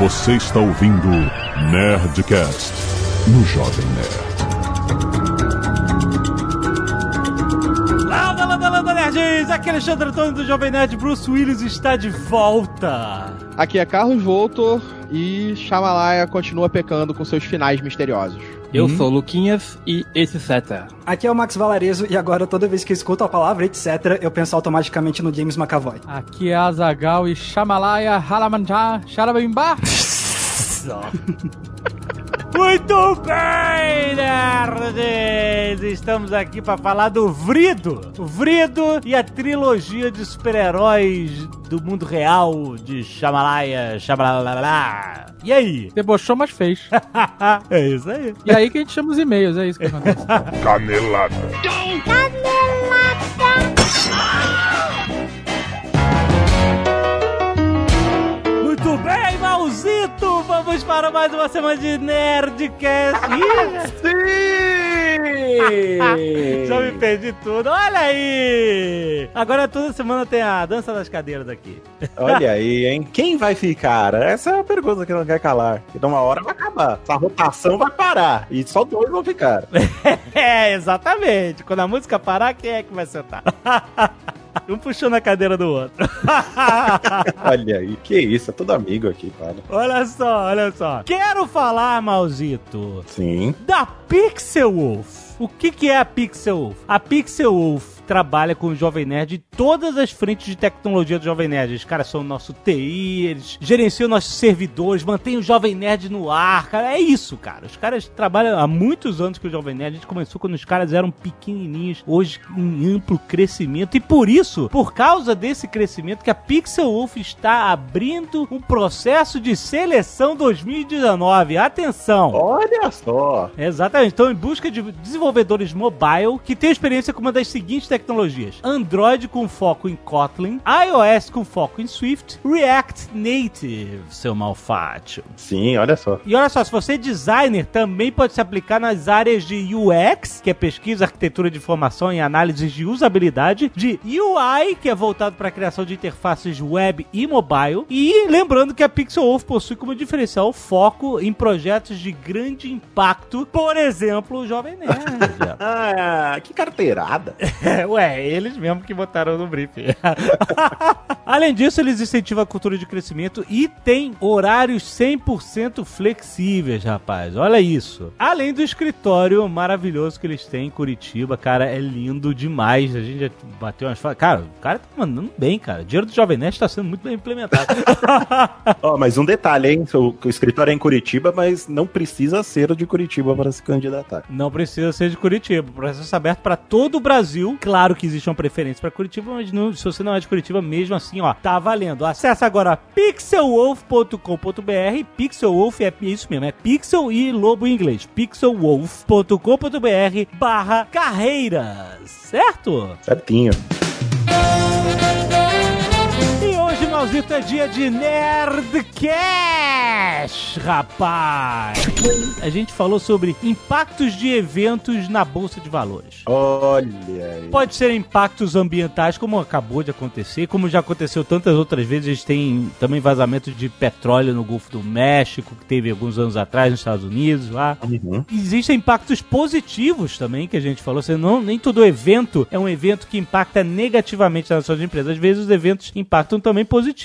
Você está ouvindo Nerdcast no Jovem Nerd. Landa, landa, landa, nerds! Aqui é Alexandre Antônio do Jovem Nerd. Bruce Willis está de volta. Aqui é Carlos Voltor e Shyamalan continua pecando com seus finais misteriosos. Eu sou o Luquinhas e etc. Aqui é o Max Valarezo e agora toda vez que eu escuto a palavra etc, eu penso automaticamente no James McAvoy. Aqui é Azagal e Shamalaya Halamanja Sharabimba. Muito bem, nerds! Estamos aqui para falar do Vrido. O Vrido e a trilogia de super-heróis do mundo real de Shamalaya, Shamalala. E aí? Debochou, mas fez. é isso aí. E aí que a gente chama os e-mails, é isso que acontece. Canelada. Muito bem, Malzito! Vamos para mais uma semana de Nerdcast. Ih, Já me perdi tudo. Olha aí! Agora toda semana tem a dança das cadeiras aqui. Olha aí, hein? Quem vai ficar? Essa é a pergunta que não quer calar. E de uma hora vai acabar. Essa rotação vai parar. E só dois vão ficar. É, exatamente. Quando a música parar, quem é que vai sentar? Um puxando a cadeira do outro. Olha aí. Que isso, é todo amigo aqui, cara. olha só, olha só. Quero falar, Malzito, Sim. da Pixel Wolf. O que, que é a Pixel Wolf? A Pixel Wolf trabalha com o Jovem Nerd em todas as frentes de tecnologia do Jovem Nerd. Os caras são o nosso TI, eles gerenciam nossos servidores, mantêm o Jovem Nerd no ar, cara. É isso, cara. Os caras trabalham há muitos anos com o Jovem Nerd. A gente começou quando os caras eram pequenininhos, hoje em amplo crescimento. E por isso, por causa desse crescimento, que a Pixel Wolf está abrindo um processo de seleção 2019. Atenção! Olha só. Exatamente. Estão em busca de desenvolvedores mobile que tenham experiência com uma das seguintes tecnologias: Android com foco em Kotlin, iOS com foco em Swift, React Native, seu malfátio. Sim, olha só. E olha só, se você é designer, também pode se aplicar nas áreas de UX, que é pesquisa, arquitetura de informação e análises de usabilidade, de UI, que é voltado para a criação de interfaces web e mobile, e lembrando que a Pixel Wolf possui como diferencial o foco em projetos de grande impacto, por exemplo, o Jovem Nerd. Ah, que carteirada. Ué, eles mesmo que botaram no briefing. Além disso, eles incentivam a cultura de crescimento e tem horários 100% flexíveis, rapaz. Olha isso. Além do escritório maravilhoso que eles têm em Curitiba, cara, é lindo demais. A gente já bateu umas falas. Cara, o cara tá mandando bem, cara. O dinheiro do Jovem Nerd tá sendo muito bem implementado. Ó, mas um detalhe, hein? O, o escritório é em Curitiba, mas não precisa ser o de Curitiba para se candidatar. Não precisa ser de Curitiba. O processo é aberto para todo o Brasil. Claro que existe uma preferência para Curitiba, mas não- se você não é de Curitiba, mesmo assim, ó, tá valendo. Acesse agora pixelwolf.com.br. Pixelwolf é isso mesmo, é pixel e lobo em inglês. pixelwolf.com.br barra carreiras, certo? Certinho. Malzito, é dia de Nerdcast, rapaz! A gente falou sobre impactos de eventos na Bolsa de Valores. Olha aí. Pode ser impactos ambientais, como acabou de acontecer, como já aconteceu tantas outras vezes. A gente tem também vazamento de petróleo no Golfo do México, que teve alguns anos atrás nos Estados Unidos lá. Uhum. Existem impactos positivos também, que a gente falou. Você não, nem todo evento é um evento que impacta negativamente nas suas empresas. Às vezes os eventos impactam também positivamente.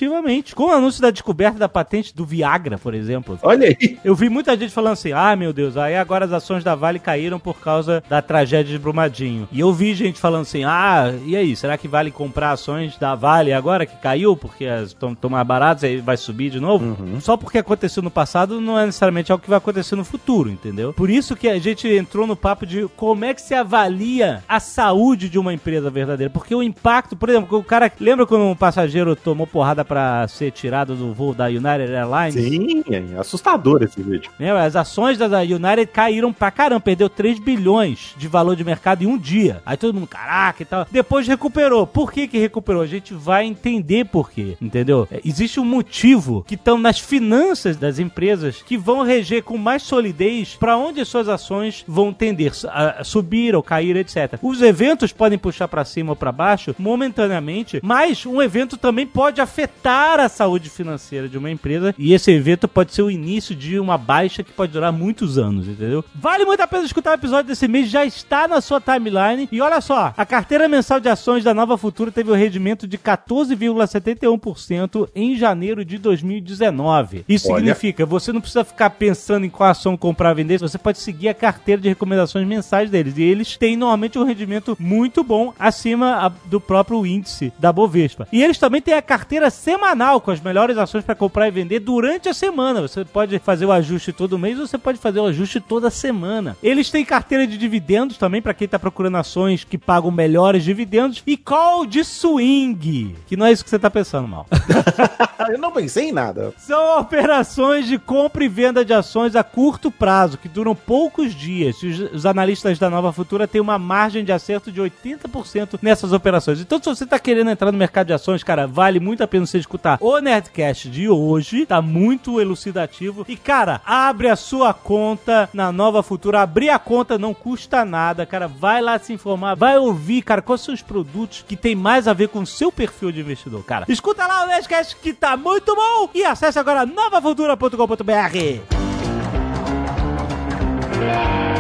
Como o anúncio da descoberta da patente do Viagra, por exemplo. Olha aí. Eu vi muita gente falando assim: ah, meu Deus, aí agora as ações da Vale caíram por causa da tragédia de Brumadinho. E eu vi gente falando assim: ah, e aí, será que vale comprar ações da Vale agora que caiu porque estão mais baratas e aí vai subir de novo? Só porque aconteceu no passado não é necessariamente algo que vai acontecer no futuro, entendeu? Por isso que a gente entrou no papo de como é que se avalia a saúde de uma empresa verdadeira. Porque o impacto, por exemplo, o cara. Lembra quando um passageiro tomou porrada pra ser tirado do voo da United Airlines? Sim, é assustador esse vídeo. As ações da United caíram pra caramba, perdeu 3 bilhões de valor de mercado em um dia. Aí todo mundo, caraca e tal. Depois recuperou. Por que que recuperou? A gente vai entender por quê, entendeu? É, Existe um motivo que estão nas finanças das empresas que vão reger com mais solidez para onde as suas ações vão tender a subir ou cair, etc. Os eventos podem puxar para cima ou para baixo momentaneamente, mas um evento também pode afetar afetar a saúde financeira de uma empresa e esse evento pode ser o início de uma baixa que pode durar muitos anos, entendeu? Vale muito a pena escutar o episódio desse mês, já está na sua timeline. E olha só, a carteira mensal de ações da Nova Futura teve o um rendimento de 14,71% em janeiro de 2019. Isso Olha. significa, você não precisa ficar pensando em qual ação comprar ou vender, você pode seguir a carteira de recomendações mensais deles. E eles têm normalmente um rendimento muito bom acima do próprio índice da Bovespa. E eles também têm a carteira semanal com as melhores ações para comprar e vender durante a semana. Você pode fazer o ajuste todo mês ou você pode fazer o ajuste toda semana. Eles têm carteira de dividendos também para quem tá procurando ações que pagam melhores dividendos e call de swing, que não é isso que você tá pensando, mal. Eu não pensei em nada. São operações de compra e venda de ações a curto prazo, que duram poucos dias. Os, os analistas da Nova Futura têm uma margem de acerto de 80% nessas operações. Então, se você está querendo entrar no mercado de ações, cara, vale muito a pena você escutar o Nerdcast de hoje. Tá muito elucidativo. E, cara, abre a sua conta na Nova Futura. Abrir a conta não custa nada, cara. Vai lá se informar, vai ouvir, cara, quais são os produtos que tem mais a ver com o seu perfil de investidor, cara. Escuta lá o Nerdcast que tá muito bom e acesse agora novafutura.com.br.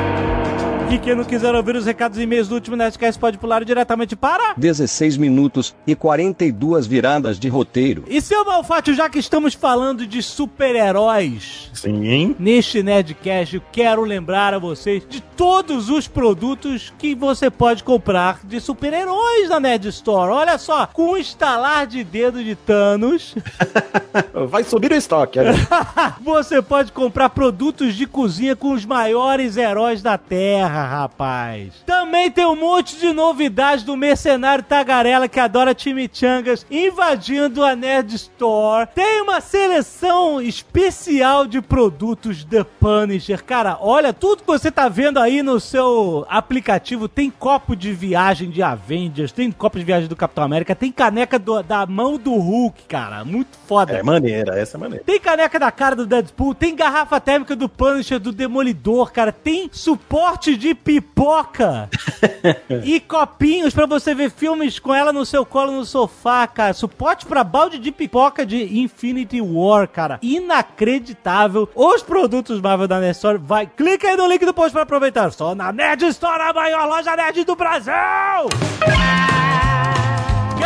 E quem não quiser ouvir os recados e e-mails do último Nerdcast pode pular diretamente para... 16 minutos e 42 viradas de roteiro. E seu Malfátio, já que estamos falando de super-heróis, Sim. neste Nerdcast, eu quero lembrar a vocês de todos os produtos que você pode comprar de super-heróis na Nerd Store. Olha só, com um estalar de dedo de Thanos, Vai subir o estoque. você pode comprar produtos de cozinha com os maiores heróis da Terra, rapaz. Também tem um monte de novidades do mercenário Tagarela que adora chimichangas invadindo a Nerd Store. Tem uma seleção especial de produtos The Punisher. Cara, olha, tudo que você tá vendo aí no seu aplicativo tem copo de viagem de Avengers, tem copo de viagem do Capitão América, tem caneca do- da mão do Hulk, cara. Muito foda. É maneira, essa é maneira. Tem caneca da cara do Deadpool, tem garrafa térmica do Punisher, do Demolidor, cara. Tem suporte de pipoca e copinhos pra você ver filmes com ela no seu colo no sofá, cara. Suporte pra balde de pipoca de Infinity War, cara. Inacreditável. Os produtos Marvel da Nerd Store, vai, clica aí no link do post pra aproveitar. Só na Nerd Store, a maior loja nerd do Brasil!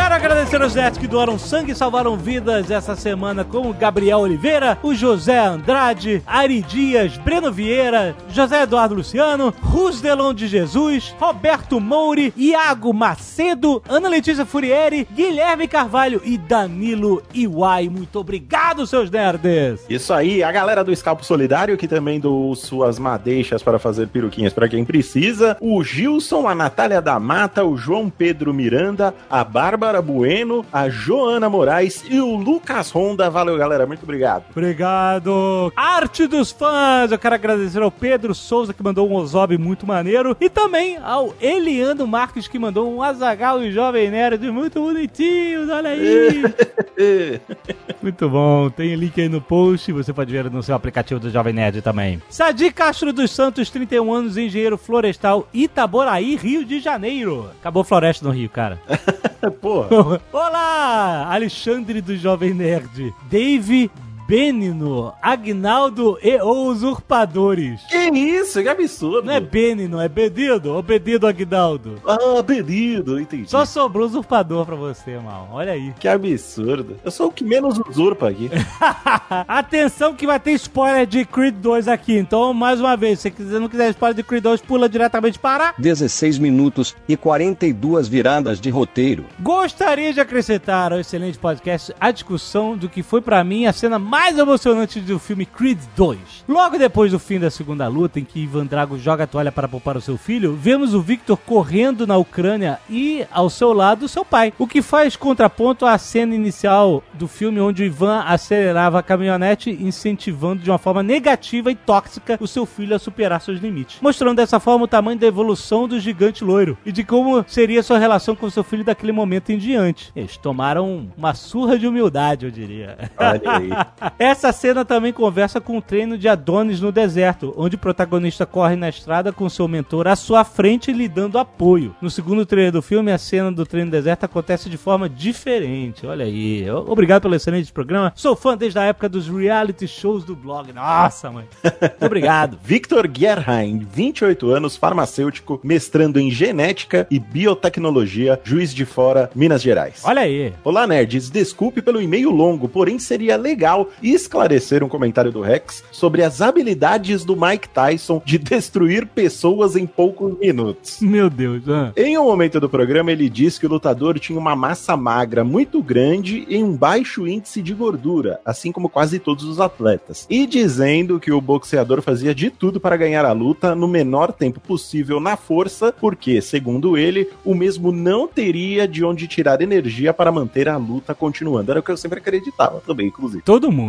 Quero agradecer aos nerds que doaram sangue e salvaram vidas essa semana, como Gabriel Oliveira, o José Andrade, Ari Dias, Breno Vieira, José Eduardo Luciano, Rusdelon de Jesus, Roberto Mouri, Iago Macedo, Ana Letícia Furieri, Guilherme Carvalho e Danilo Iwai. Muito obrigado, seus nerds! Isso aí, a galera do Escalpo Solidário, que também doou suas madeixas para fazer peruquinhas para quem precisa. O Gilson, a Natália da Mata, o João Pedro Miranda, a Bárbara Bueno, a Joana Moraes e o Lucas Honda. Valeu, galera. Muito obrigado. Obrigado! Arte dos fãs! Eu quero agradecer ao Pedro Souza que mandou um Ozob muito maneiro e também ao Eliano Marques que mandou um Azagal e Jovem Nerd muito bonitinhos, olha aí! muito bom, tem link aí no post, você pode ver no seu aplicativo do Jovem Nerd também. Sadi Castro dos Santos, 31 anos, engenheiro florestal, Itaboraí, Rio de Janeiro. Acabou floresta no Rio, cara. Porra. Olá, Alexandre do Jovem Nerd, Dave Benino, Agnaldo e o Usurpadores. Que isso? Que absurdo. Não é Benino, é Bedido, ou Bedido Agnaldo. Ah, pedido, entendi. Só sobrou usurpador pra você, mal. Olha aí. Que absurdo. Eu sou o que menos usurpa aqui. Atenção que vai ter spoiler de Creed 2 aqui. Então, mais uma vez, se você não quiser spoiler de Creed 2, pula diretamente para... 16 minutos e 42 viradas de roteiro. Gostaria de acrescentar ao excelente podcast a discussão do que foi pra mim a cena mais emocionante do filme Creed 2. Logo depois do fim da segunda luta, em que Ivan Drago joga a toalha para poupar o seu filho, vemos o Victor correndo na Ucrânia e ao seu lado seu pai. O que faz contraponto à cena inicial do filme onde o Ivan acelerava a caminhonete, incentivando de uma forma negativa e tóxica o seu filho a superar seus limites. Mostrando dessa forma o tamanho da evolução do gigante loiro e de como seria sua relação com seu filho daquele momento em diante. Eles tomaram uma surra de humildade, eu diria. Olha aí. Essa cena também conversa com o treino de Adonis no deserto, onde o protagonista corre na estrada com seu mentor à sua frente lhe dando apoio. No segundo trailer do filme, a cena do treino no deserto acontece de forma diferente. Olha aí. Obrigado pelo excelente programa. Sou fã desde a época dos reality shows do blog. Nossa, mãe. Muito obrigado. Victor Gerheim, 28 anos, farmacêutico, mestrando em genética e biotecnologia, juiz de fora, Minas Gerais. Olha aí. Olá, nerds. Desculpe pelo e-mail longo, porém seria legal esclarecer um comentário do Rex sobre as habilidades do Mike Tyson de destruir pessoas em poucos minutos. Meu Deus. Ah. Em um momento do programa, ele diz que o lutador tinha uma massa magra muito grande e um baixo índice de gordura, assim como quase todos os atletas. E dizendo que o boxeador fazia de tudo para ganhar a luta no menor tempo possível na força, porque, segundo ele, o mesmo não teria de onde tirar energia para manter a luta continuando. Era o que eu sempre acreditava também, inclusive. Todo mundo,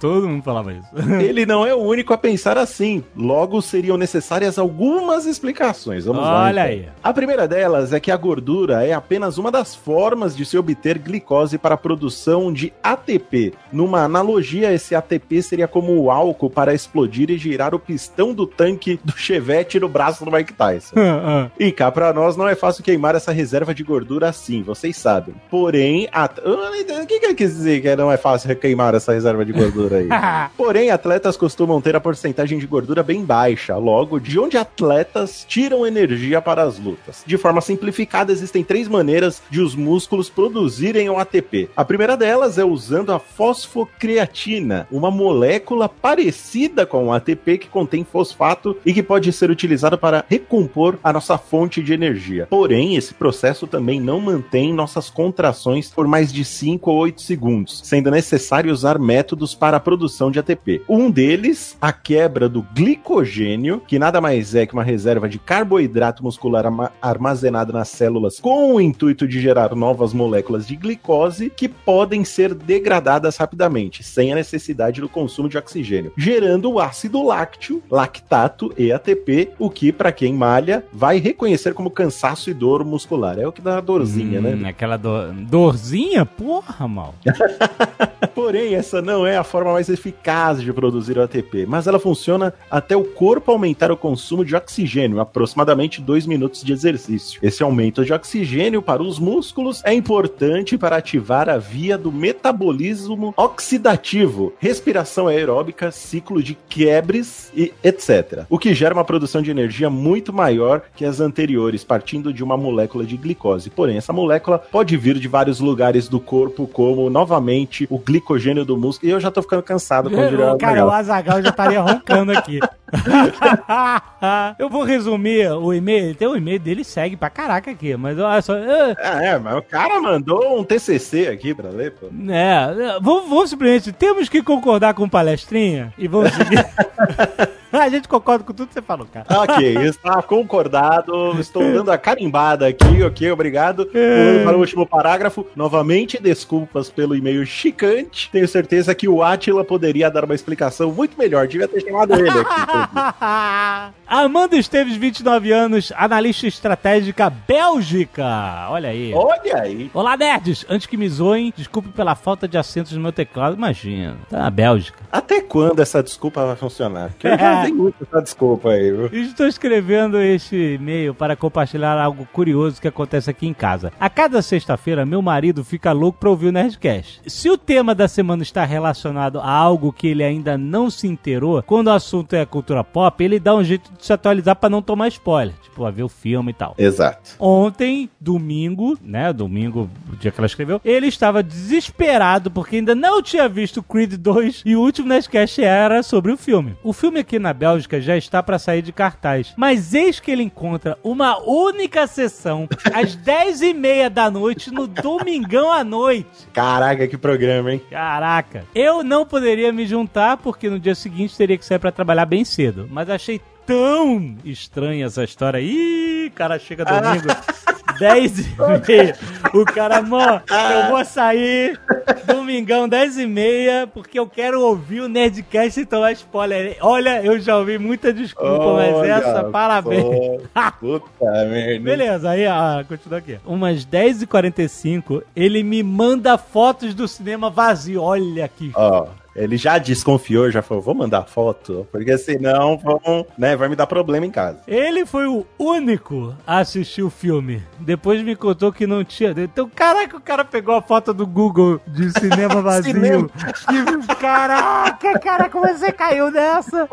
todo mundo falava isso. ele não é o único a pensar assim. Logo, seriam necessárias algumas explicações. Vamos Olha lá. Olha então. aí. A primeira delas é que a gordura é apenas uma das formas de se obter glicose para a produção de ATP. Numa analogia, esse ATP seria como o álcool para explodir e girar o pistão do tanque do Chevette no braço do Mike Tyson. Ah, E cá pra nós não é fácil queimar essa reserva de gordura assim, vocês sabem. Porém, at... o que, que ele quis dizer que não é fácil queimar essa reserva de gordura aí? Porém, atletas costumam ter a porcentagem de gordura bem baixa. Logo, de onde atletas tiram energia para as lutas? De forma simplificada, existem três maneiras de os músculos produzirem o ATP. A primeira delas é usando a fosfocreatina, uma molécula parecida com o ATP que contém fosfato e que pode ser utilizada para recompor a nossa fonte de energia. Porém, esse processo também não mantém nossas contrações por mais de 5 ou 8 segundos, sendo necessário usar métodos para a produção de ATP. Um deles, a quebra do glicogênio, que nada mais é que uma reserva de carboidrato muscular armazenado nas células com o intuito de gerar novas moléculas de glicose que podem ser degradadas rapidamente, sem a necessidade do consumo de oxigênio, gerando o ácido lácteo, lactato e ATP, o que, para quem malha, vai reconhecer como cansaço e dor muscular. É o que dá a dorzinha, Hum, né? Aquela dor... dorzinha? Porra, mal. Porém, essa não é a forma mais eficaz de produzir o ATP, mas ela funciona até o corpo aumentar o consumo de oxigênio, aproximadamente 2 minutos de exercício. Esse aumento de oxigênio para os músculos é importante para ativar a via do metabolismo oxidativo, respiração aeróbica, ciclo de quebres e etc. O que gera uma produção de energia muito maior que as anteriores, partindo de uma molécula de glicose. Porém, essa molécula pode vir de vários lugares do corpo, como novamente o glicogênio do músculo. E eu já tô ficando cansado com Ô, Cara, o Azagal já estaria roncando aqui. eu vou resumir o e-mail. Tem o e-mail dele, segue pra caraca aqui. Mas olha só. ah, Ah, é, mas o cara mandou um TCC aqui pra ler, pô. É, vamos, vamos simplesmente. Temos que concordar com o palestrinha e vamos seguir. A gente concorda com tudo que você falou, cara. Ok, está concordado. Estou dando a carimbada aqui, ok, obrigado. Pulando para o último parágrafo. Novamente, desculpas pelo e-mail chicante. Tenho certeza que o Atila poderia dar uma explicação muito melhor. Devia ter chamado ele aqui. Amanda Esteves, 29 anos, analista estratégica Bélgica. Olha aí. Olha aí. Olá, nerds! Antes que me zoem, desculpe pela falta de acentos no meu teclado. Imagina, tá na Bélgica. Até quando essa desculpa vai funcionar? Porque eu já muito essa desculpa aí, viu? Estou escrevendo este e-mail para compartilhar algo curioso que acontece aqui em casa. A cada sexta-feira, meu marido fica louco para ouvir o Nerdcast. Se o tema da semana está relacionado a algo que ele ainda não se inteirou, quando o assunto é cultura pop, ele dá um jeito de se atualizar para não tomar spoiler. Tipo, a ver o filme e tal. Exato. Ontem, domingo, né? Domingo, o dia que ela escreveu, ele estava desesperado porque ainda não tinha visto Creed 2 e o último Nerdcast era sobre o filme. O filme aqui na Bélgica já está para sair de cartaz, mas eis que ele encontra uma única sessão às 10 e meia da noite no domingão à noite. Caraca, que programa, hein? Caraca. Eu não poderia me juntar porque no dia seguinte teria que sair pra trabalhar bem cedo. Mas achei tão estranha essa história. Ih, cara chega domingo. 10 e meia. O cara, mano, eu vou sair domingão 10 e meia porque eu quero ouvir o Nerdcast e tomar spoiler. Olha, eu já ouvi muita desculpa, mas Olha essa, parabéns. Puta merda. Beleza, aí, ah, continua aqui. Umas 10h45, ele me manda fotos do cinema vazio. Olha que Ó, Ele já desconfiou, já falou, vou mandar foto, porque senão vão, né, vai me dar problema em casa. Ele foi o único a assistir o filme. Depois me contou que não tinha. Então, caraca, o cara pegou a foto do Google de cinema vazio. Cinema. E, caraca, cara, como você caiu nessa?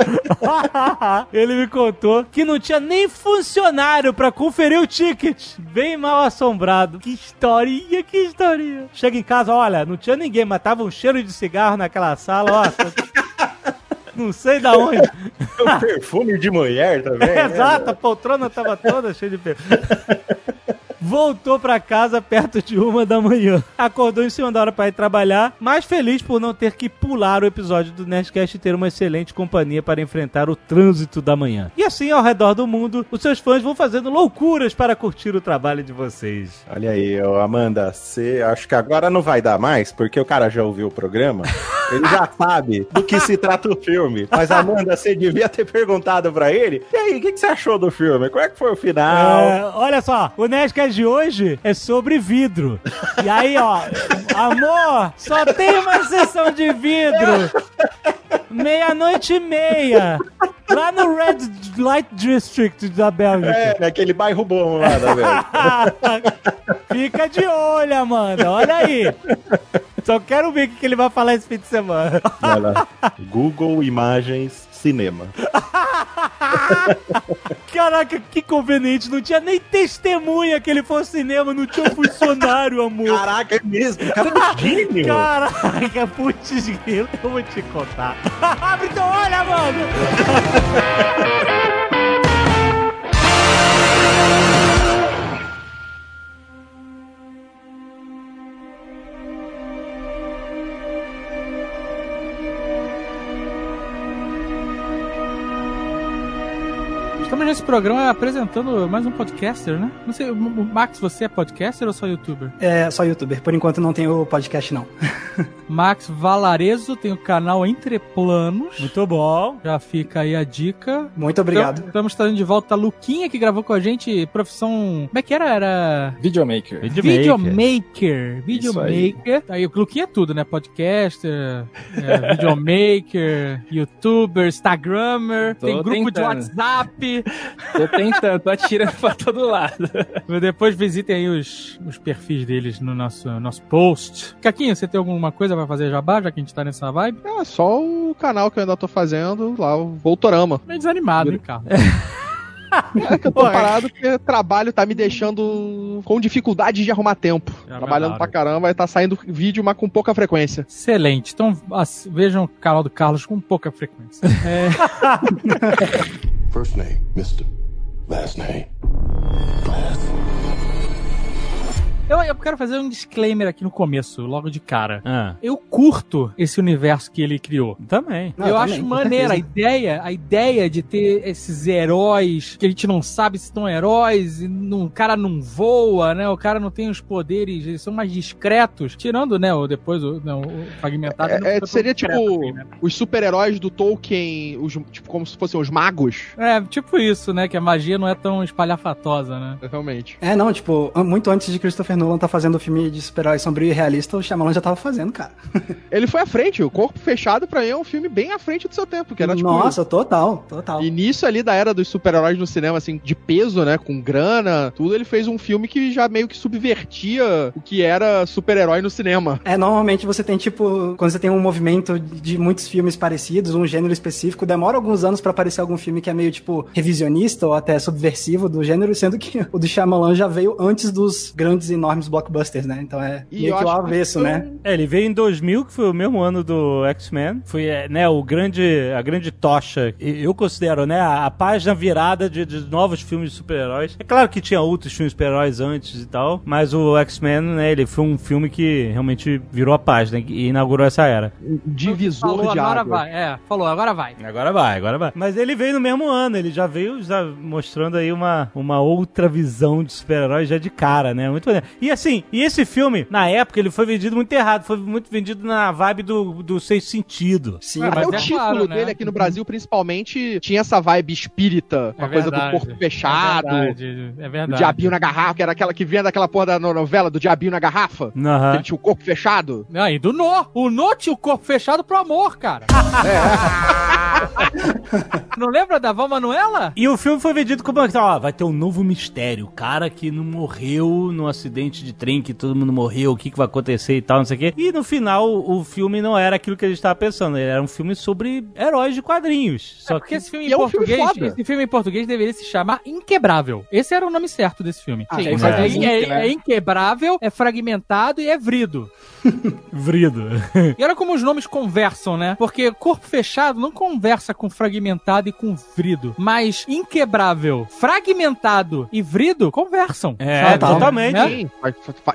Ele me contou que não tinha nem funcionário pra conferir o ticket. Bem mal assombrado. Que historinha, que historinha. Chega em casa, olha, não tinha ninguém, mas tava um cheiro de cigarro naquela sala, ó. Não sei da onde. O perfume de mulher também. né? Exato, a poltrona tava toda cheia de pelo. Voltou pra casa perto de uma da manhã. Acordou em cima da hora pra ir trabalhar, mas feliz por não ter que pular o episódio do Nerdcast e ter uma excelente companhia para enfrentar o trânsito da manhã. E assim, ao redor do mundo, os seus fãs vão fazendo loucuras para curtir o trabalho de vocês. Olha aí, Amanda, você acho que agora não vai dar mais, porque o cara já ouviu o programa, ele já sabe do que se trata o filme. Mas, Amanda, você devia ter perguntado pra ele, e aí, o que, que você achou do filme? Qual é que foi o final? É, olha só, o Nerdcast de hoje é sobre vidro. E aí, ó, amor, só tem uma sessão de vidro. Meia-noite e meia. Lá no Red Light District da Bélgica. É, naquele bairro bom lá, tá vendo? Fica de olho, Amanda. Olha aí. Só quero ver o que ele vai falar esse fim de semana. Google Imagens Cinema. Caraca, que conveniente. Não tinha nem testemunha que ele fosse cinema. Não tinha um funcionário, amor. Caraca, é mesmo, o cara é gênio. Caraca, putz, grilo, eu vou te contar. Abre teu olho, Amanda. Nesse programa apresentando mais um podcaster, né? Não sei, Max, você é podcaster ou só youtuber? É só youtuber. Por enquanto não tem o podcast, não. Max Valarezo tem o canal Entre Planos. Muito bom. Já fica aí a dica. Muito obrigado. Então, estamos trazendo de volta a Luquinha, que gravou com a gente profissão. Como é que era? Era. Videomaker. Videomaker. Videomaker. Aí o Luquinha é tudo, né? Podcaster, é, videomaker, youtuber, instagrammer, Tô tem grupo de tentando. WhatsApp. Tô tentando, tô atirando pra todo lado. Depois visitem aí os, os perfis deles no nosso, nosso post. Caquinho, você tem alguma coisa pra fazer jabá, já que a gente tá nessa vibe? É só o canal que eu ainda tô fazendo, lá, o Voltorama. Meio desanimado, hein, Carlos? É que eu tô parado porque trabalho tá me deixando com dificuldade de arrumar tempo. É Trabalhando verdade. pra caramba e tá saindo vídeo, mas com pouca frequência. Excelente. Então vejam o canal do Carlos com pouca frequência. É, First name, Mr. Last name, Glass. Eu, eu quero fazer um disclaimer aqui no começo, logo de cara. Ah, Eu curto esse universo que ele criou. também. Não, eu também, acho maneira a ideia, a ideia de ter esses heróis que a gente não sabe se são heróis, e não- o cara não voa, né? O cara não tem os poderes, eles são mais discretos, tirando, né, o depois o, não, o fragmentado. É, não é, seria tipo assim, né? os super-heróis do Tolkien, os, tipo como se fossem os magos. É, tipo isso, né, que a magia não é tão espalhafatosa, né? Realmente. É, não, tipo, muito antes de Christopher Nolan tá fazendo o filme de super-herói sombrio e realista, o Shyamalan já tava fazendo, cara. Ele foi à frente, o Corpo Fechado pra mim é um filme bem à frente do seu tempo, que era tipo Nossa, total, total. Início ali da era dos super-heróis no cinema, assim, de peso, né? Com grana, tudo, ele fez um filme que já meio que subvertia o que era super-herói no cinema. É, normalmente você tem, tipo, quando você tem um movimento de muitos filmes parecidos, um gênero específico, demora alguns anos pra aparecer algum filme que é meio, tipo, revisionista ou até subversivo do gênero, sendo que o do Shyamalan já veio antes dos grandes e enormes blockbusters, né? Então é E meio eu que o que avesso, foi né? É, ele veio em 2000, que foi o mesmo ano do X-Men. Foi, é, né, o grande, a grande tocha. Eu considero, né, a, a página virada de, de novos filmes de super-heróis. É claro que tinha outros filmes de super-heróis antes e tal, mas o X-Men, né, ele foi um filme que realmente virou a página e inaugurou essa era. divisor falou, de agora água. vai. É, falou, agora vai. Agora vai, agora vai. Mas ele veio no mesmo ano, ele já veio já mostrando aí uma, uma outra visão de super-herói já de cara, né? Muito maneiro. E assim, e esse filme, na época, ele foi vendido muito errado. Foi muito vendido na vibe do, do Sexto Sentido. Sim, Até mas o é título claro, né? dele aqui no Brasil, principalmente, tinha essa vibe espírita, com a É coisa verdade. do corpo fechado, É verdade, é o verdade. diabinho na garrafa, que era aquela que vinha daquela porra da no- novela do diabinho na garrafa. que. Ele tinha o corpo fechado. Ah, e do No. O No tinha o corpo fechado pro amor, cara. Não lembra da Val Manuela? E o filme foi vendido como, ó, vai ter um novo mistério. O cara que não morreu num acidente de trem, que todo mundo morreu, o que, que vai acontecer e tal, não sei o quê. E no final, o filme não era aquilo que a gente tava pensando. Ele era um filme sobre heróis de quadrinhos. Só É porque que... esse filme e em é um filme português, foda. esse filme em português deveria se chamar Inquebrável. Esse era o nome certo desse filme. Ah, Sim, É, aí- é- né? é inquebrável, é fragmentado e é vrido. Vrido. E olha como os nomes conversam, né? Porque corpo fechado não conversa com fragmentado e com vrido. Mas inquebrável, fragmentado e vrido conversam. É, sabe? totalmente. Né?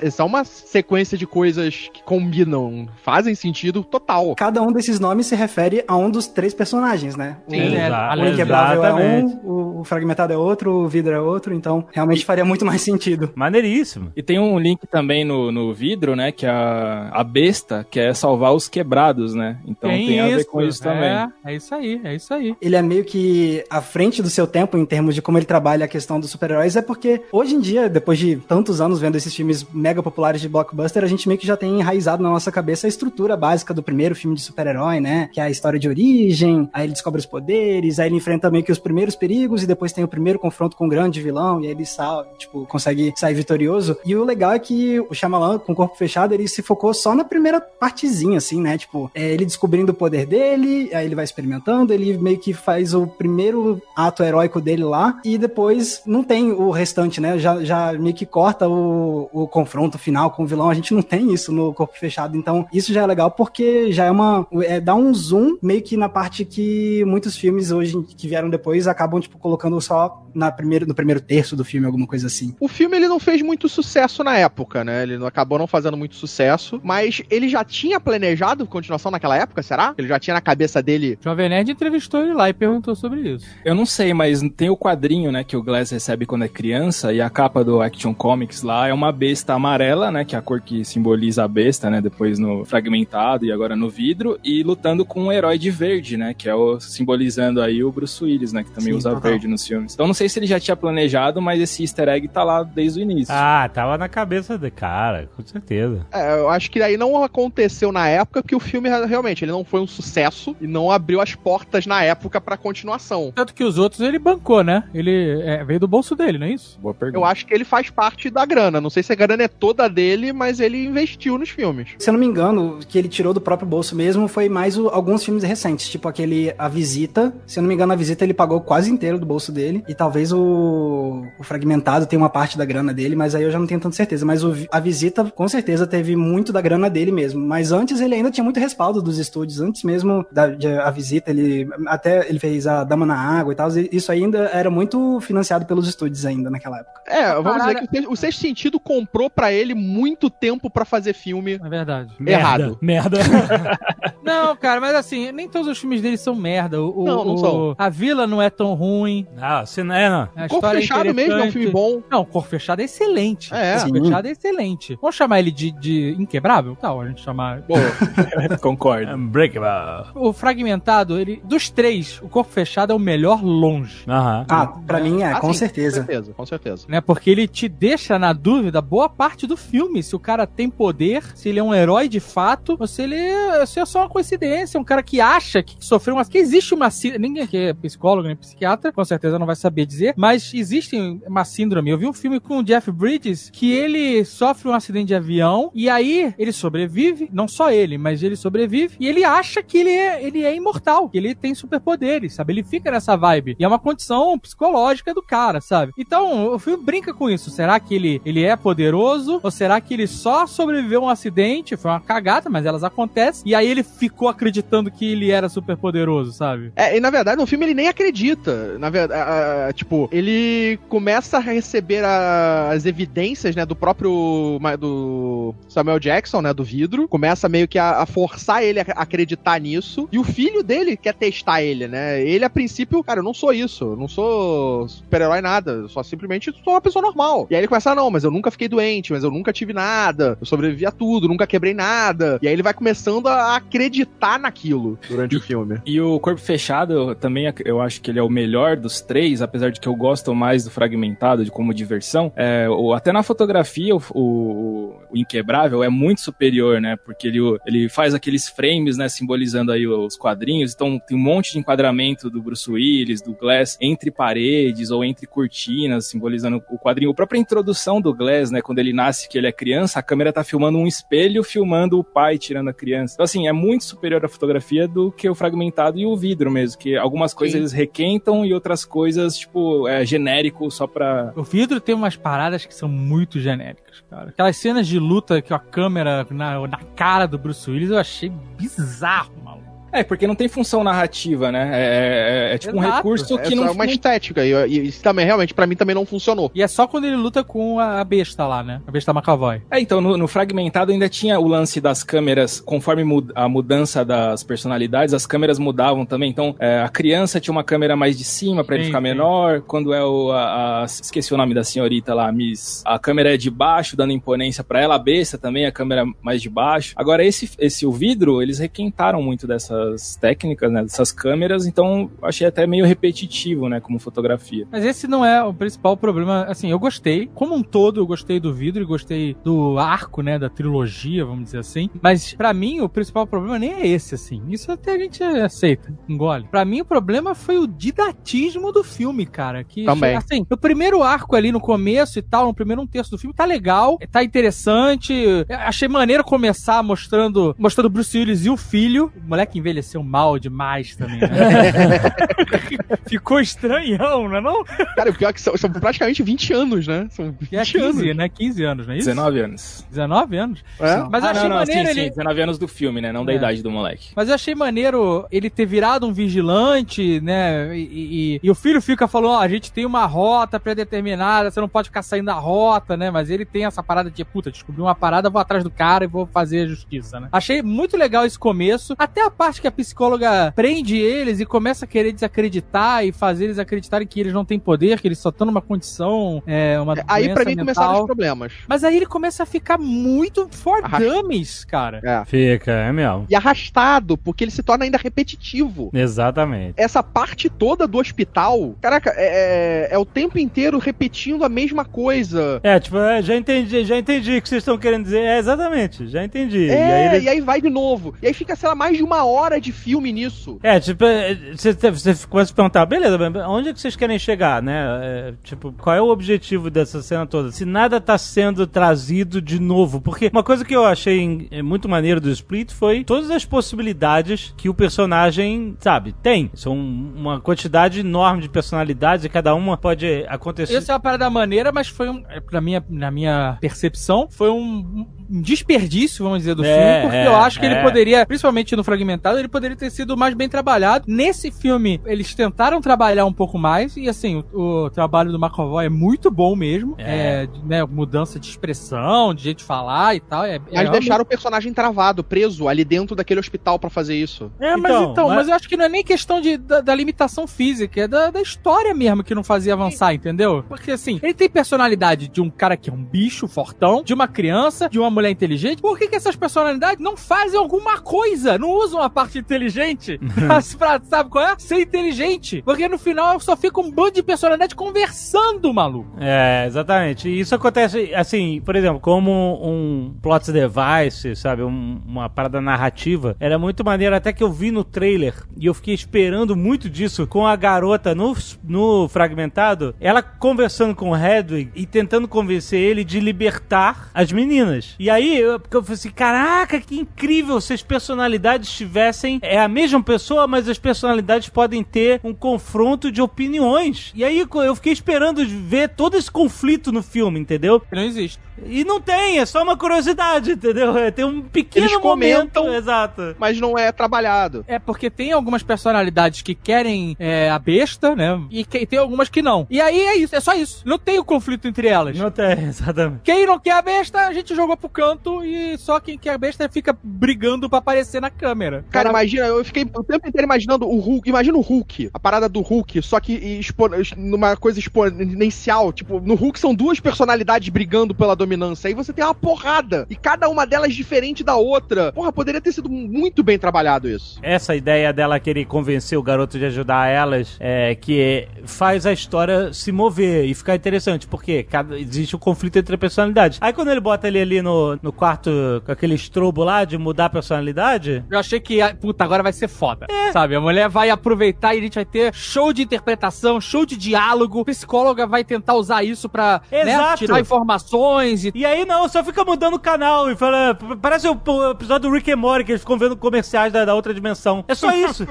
É só uma sequência de coisas que combinam, fazem sentido total. Cada um desses nomes se refere a um dos três personagens, né? O, Sim, É, o inquebrável é exatamente. um, o, fragmentado é outro, o vidro é outro, então realmente faria muito mais sentido. Maneiríssimo. E tem um link também no, no vidro, né? Que a, a besta quer salvar os quebrados, né? Então tem, a ver com isso também. É, é isso aí, é isso aí. Ele é meio que à frente do seu tempo em termos de como ele trabalha a questão dos super-heróis, é porque hoje em dia, depois de tantos anos vendo filmes mega populares de blockbuster, a gente meio que já tem enraizado na nossa cabeça a estrutura básica do primeiro filme de super-herói, né? Que é a história de origem, aí ele descobre os poderes, aí ele enfrenta meio que os primeiros perigos e depois tem o primeiro confronto com o grande vilão e aí ele sal, tipo, consegue sair vitorioso. E o legal é que o Shyamalan, com o corpo fechado, ele se focou só na primeira partezinha, assim, né? Tipo, é ele descobrindo o poder dele, aí ele vai experimentando, ele meio que faz o primeiro ato heróico dele lá, e depois não tem o restante, né? Já, já meio que corta o, o confronto final com o vilão, a gente não tem isso no corpo fechado, então isso já é legal porque já é uma. É, dá um zoom meio que na parte que muitos filmes hoje que vieram depois acabam, tipo, colocando só na primeiro, no primeiro terço do filme, alguma coisa assim. O filme ele não fez muito sucesso na época, né? Ele não- acabou não fazendo muito sucesso, mas ele já tinha planejado continuação naquela época, será? Ele já tinha na cabeça dele. Jovem Nerd entrevistou ele lá e perguntou sobre isso. Eu não sei, mas tem o quadrinho, né, que o Glass recebe quando é criança, e a capa do Action Comics lá é uma besta amarela, né, que é a cor que simboliza a besta, né, depois no fragmentado e agora no vidro, e lutando com um herói de verde, né, que é o simbolizando aí o Bruce Willis, né, que também Sim, usa total. verde nos filmes. Então não sei se ele já tinha planejado, mas esse easter egg tá lá desde o início. Ah, tava na cabeça do cara, com certeza. É, eu acho que aí não aconteceu na época, porque o filme realmente ele não foi um sucesso e não abriu as portas na época pra continuação. Tanto que os outros ele bancou, né? Ele é, veio do bolso dele, não é isso? Boa pergunta. Eu acho que ele faz parte da grana. Não sei se a grana é toda dele, mas ele investiu nos filmes. Se eu não me engano, o que ele tirou do próprio bolso mesmo foi mais o- alguns filmes recentes, tipo aquele A Visita. Se eu não me engano, A Visita ele pagou quase inteiro do bolso dele. E talvez o, o Fragmentado tenha uma parte da grana dele, mas aí eu já não tenho tanta certeza. Mas o A Visita, com certeza, teve muito da grana dele mesmo. Mas antes ele ainda tinha muito respaldo dos estúdios. Antes mesmo da de A Visita, ele até ele fez a Dama na Água e tal. e Isso ainda era muito financiado pelos estúdios ainda naquela época. É, vamos parada- dizer que o Sexto- o Sentido comprou pra ele muito tempo pra fazer filme. É verdade. Errado. Merda. Não, cara, mas assim, nem todos os filmes dele são merda. O, o- Não, não o- são. A Vila não é tão ruim. Ah, se não é, não. A Corpo história é Fechado mesmo é um filme bom. Não, Corpo Fechado é excelente. É. Corpo Sim. Fechado é excelente. Vamos chamar ele de, de Inquebrável? Tal, a gente chamar. Pô, Concordo. Unbreakable. O Fragmentado, ele. Dos três, o Corpo Fechado é o melhor longe. Aham. Ah, pra mim é, ah, com sim, certeza. Com certeza, com certeza. Né, porque ele te deixa na dúvida boa parte do filme. Se o cara tem poder, se ele é um herói de fato, ou se ele é, se é só uma coincidência. Um cara que acha que sofreu uma. Que existe uma. Ninguém que é psicólogo nem psiquiatra, com certeza não vai saber dizer, mas existe uma síndrome. Eu vi um filme com o Jeff Bridges que ele sofre um acidente de avião e aí ele sobrevive, não só ele, mas ele sobrevive e ele acha que ele é, ele é imortal, que ele tem superpoderes, sabe? Ele fica nessa vibe. E é uma condição psicológica do cara, sabe? Então, o filme brinca com isso. Será que ele, ele é poderoso? Ou será que ele só sobreviveu a um acidente? Foi uma cagada, mas elas acontecem. E aí ele ficou acreditando que ele era super poderoso, sabe? É, e na verdade, no filme ele nem acredita. Na verdade, tipo, ele começa a receber a- as evidências, né, do próprio do Samuel Jackson, né, do vidro. Começa meio que a, a forçar ele a acreditar nisso. E o filho dele quer testar ele, né? Ele, a princípio, cara, eu não sou isso. Eu não sou super-herói nada. Eu só simplesmente sou uma pessoa normal. E aí ele começa, ah, não, mas eu nunca nunca fiquei doente, mas eu nunca tive nada. Eu sobrevivi a tudo, nunca quebrei nada. E aí ele vai começando a acreditar naquilo durante o filme. E o Corpo Fechado, também eu acho que ele é o melhor dos três, apesar de que eu gosto mais do Fragmentado de como diversão. É, o- até na fotografia, o, o- o Inquebrável é muito superior, né? Porque ele, ele faz aqueles frames, né? Simbolizando aí os quadrinhos. Então tem um monte de enquadramento do Bruce Willis, do Glass, entre paredes ou entre cortinas, simbolizando o quadrinho. A própria introdução do Glass, né? Quando ele nasce, que ele é criança, a câmera tá filmando um espelho, filmando o pai tirando a criança. Então, assim, é muito superior a fotografia do que o fragmentado e o vidro mesmo, que algumas coisas Sim. eles requentam e outras coisas, tipo, é genérico só pra. O vidro tem umas paradas que são muito genéricas, cara. Aquelas cenas de luta com a câmera na, na cara do Bruce Willis eu achei bizarro, maluco. É, porque não tem função narrativa, né? É, é- é tipo um Exato. recurso que Essa não. é uma estética. E, e isso também, realmente, pra mim também não funcionou. E é só quando ele luta com a besta lá, né? A besta McAvoy. É, então, no, no fragmentado ainda tinha o lance das câmeras, conforme mu- a mudança das personalidades, as câmeras mudavam também. Então, é, a criança tinha uma câmera mais de cima pra ele ficar sim. menor. Quando é o. A, a- esqueci o nome da senhorita lá, a Miss. A câmera é de baixo, dando imponência pra ela. A besta também, a câmera mais de baixo. Agora, esse, esse o vidro, eles requentaram muito dessas técnicas, né? Dessas câmeras. Então, achei até meio repetitivo, né? Como fotografia. Mas esse não é o principal problema. Assim, eu gostei. Como um todo, eu gostei do vidro e gostei do arco, né? Da trilogia, vamos dizer assim. Mas, pra mim, o principal problema nem é esse, assim. Isso até a gente aceita, engole. Pra mim, o problema foi o didatismo do filme, cara. Que, Também. Assim, o primeiro arco ali no começo e tal, no primeiro um terço do filme, tá legal, tá interessante. Achei maneiro começar mostrando mostrando Bruce Willis e o filho. O moleque envelheceu mal demais também, né? Ficou estranhão, não é não? Cara, o pior é que são, são praticamente 20 anos, né? São 20 E é 15, anos. né? 15 anos, não é isso? 19 anos. 19 anos. É? Mas eu Ah, achei não, não, maneiro sim, ele... sim, 19 anos do filme, né? Não da É. idade do moleque. Mas eu achei maneiro ele ter virado um vigilante, né? E, e- e o filho fica falando: ó, a gente tem uma rota predeterminada, você não pode ficar saindo da rota, né? Mas ele tem essa parada de, puta, descobri uma parada, vou atrás do cara e vou fazer a justiça, né? Achei muito legal esse começo. Até a parte que a psicóloga prende eles e começa a querer desacreditar e fazer eles acreditarem que eles não têm poder, que eles só estão numa condição, é, uma Aí pra mim começaram os mental. problemas. Mas aí ele começa a ficar muito for dummies, cara. É. Fica, é mesmo. E arrastado, porque ele se torna ainda repetitivo. Exatamente. Essa parte toda do hospital, caraca, é, é- é o tempo inteiro repetindo a mesma coisa. É, tipo, é, já entendi, já entendi o que vocês estão querendo dizer. É, exatamente, já entendi. É, e aí ele- vai de novo. E aí fica, sei lá, mais de uma hora de filme nisso. É, tipo, é, você, você começa a perguntar, beleza, mas onde é que vocês querem chegar, né? É, tipo, qual é o objetivo dessa cena toda? Se nada tá sendo trazido de novo. Porque uma coisa que eu achei é muito maneiro do Split foi todas as possibilidades que o personagem, sabe, tem. São uma quantidade enorme de personalidades e cada uma pode acontecer. Essa é uma parada maneira, mas foi um, é, pra minha, na minha percepção, foi um, um desperdício, vamos dizer, do É, filme, porque é, eu acho que ele poderia, principalmente no fragmentado, ele poderia ter sido mais bem trabalhado. Nesse filme, eles tentaram trabalhar um pouco mais, e assim, o, o trabalho do McAvoy é muito bom mesmo. É. É, né, mudança de expressão, de jeito de falar e tal. É, é Mas realmente- deixaram o personagem travado, preso ali dentro daquele hospital pra fazer isso. É, mas Então, então, mas- mas... eu acho que não é nem questão de, da, da limitação física, é da, da história mesmo que não fazia avançar, entendeu? Porque assim, ele tem personalidade de um cara que é um bicho fortão, de uma criança, de uma mulher inteligente. Por que, que essas personalidades não fazem alguma coisa? Não usam a parte inteligente pra, pra- sabe qual é? Ser inteligente. Porque no final só fica um bando de personalidade conversando, maluco. É, exatamente. E isso acontece, assim, por exemplo, como um plot device, sabe? Um- uma parada narrativa. Era muito maneiro, até que eu vi no trailer e eu fiquei esperando muito disso com a garota no, no fragmentado, ela conversando com o Hedwig e tentando convencer ele de libertar as meninas. E aí eu, eu falei assim: caraca, que incrível se as personalidades tivessem. É a mesma pessoa, mas as personalidades podem ter um confronto de opiniões. E aí eu fiquei esperando ver todo esse conflito no filme, entendeu? Não existe. E não tem, é só uma curiosidade, entendeu? É, Tem um pequeno Eles momento. comentam. Exato. Mas não é trabalhado. É porque tem algumas personalidades que querem é, a besta, né? E que- tem algumas que não. E aí é isso, é só isso. Não tem o conflito entre elas. Não tem, exatamente. Quem não quer a besta, a gente jogou pro canto e só quem quer a besta fica brigando pra aparecer na câmera. Cara, imagina, eu fiquei o tempo inteiro imaginando o Hulk. Imagina o Hulk, a parada do Hulk, só que expo, numa coisa exponencial. Tipo, no Hulk são duas personalidades brigando pela dominância. Aí você tem uma porrada. E cada uma delas diferente da outra. Porra, poderia ter sido muito bem trabalhado isso. Essa ideia dela querer convencer o garoto de ajudar elas é que faz a história se mover e ficar interessante, porque cada, existe um conflito entre personalidades. Aí quando ele bota ele ali no, no quarto com aquele estrobo lá de mudar a personalidade, Eu achei que, puta, agora vai ser foda. Sabe? A mulher vai aproveitar e a gente vai ter show de interpretação, show de diálogo. A psicóloga vai tentar usar isso pra né, tirar informações e. E aí não, só fica mudando o canal e fala. Parece o, episódio do Rick and Morty, que eles ficam vendo comerciais da, da outra dimensão. É só isso.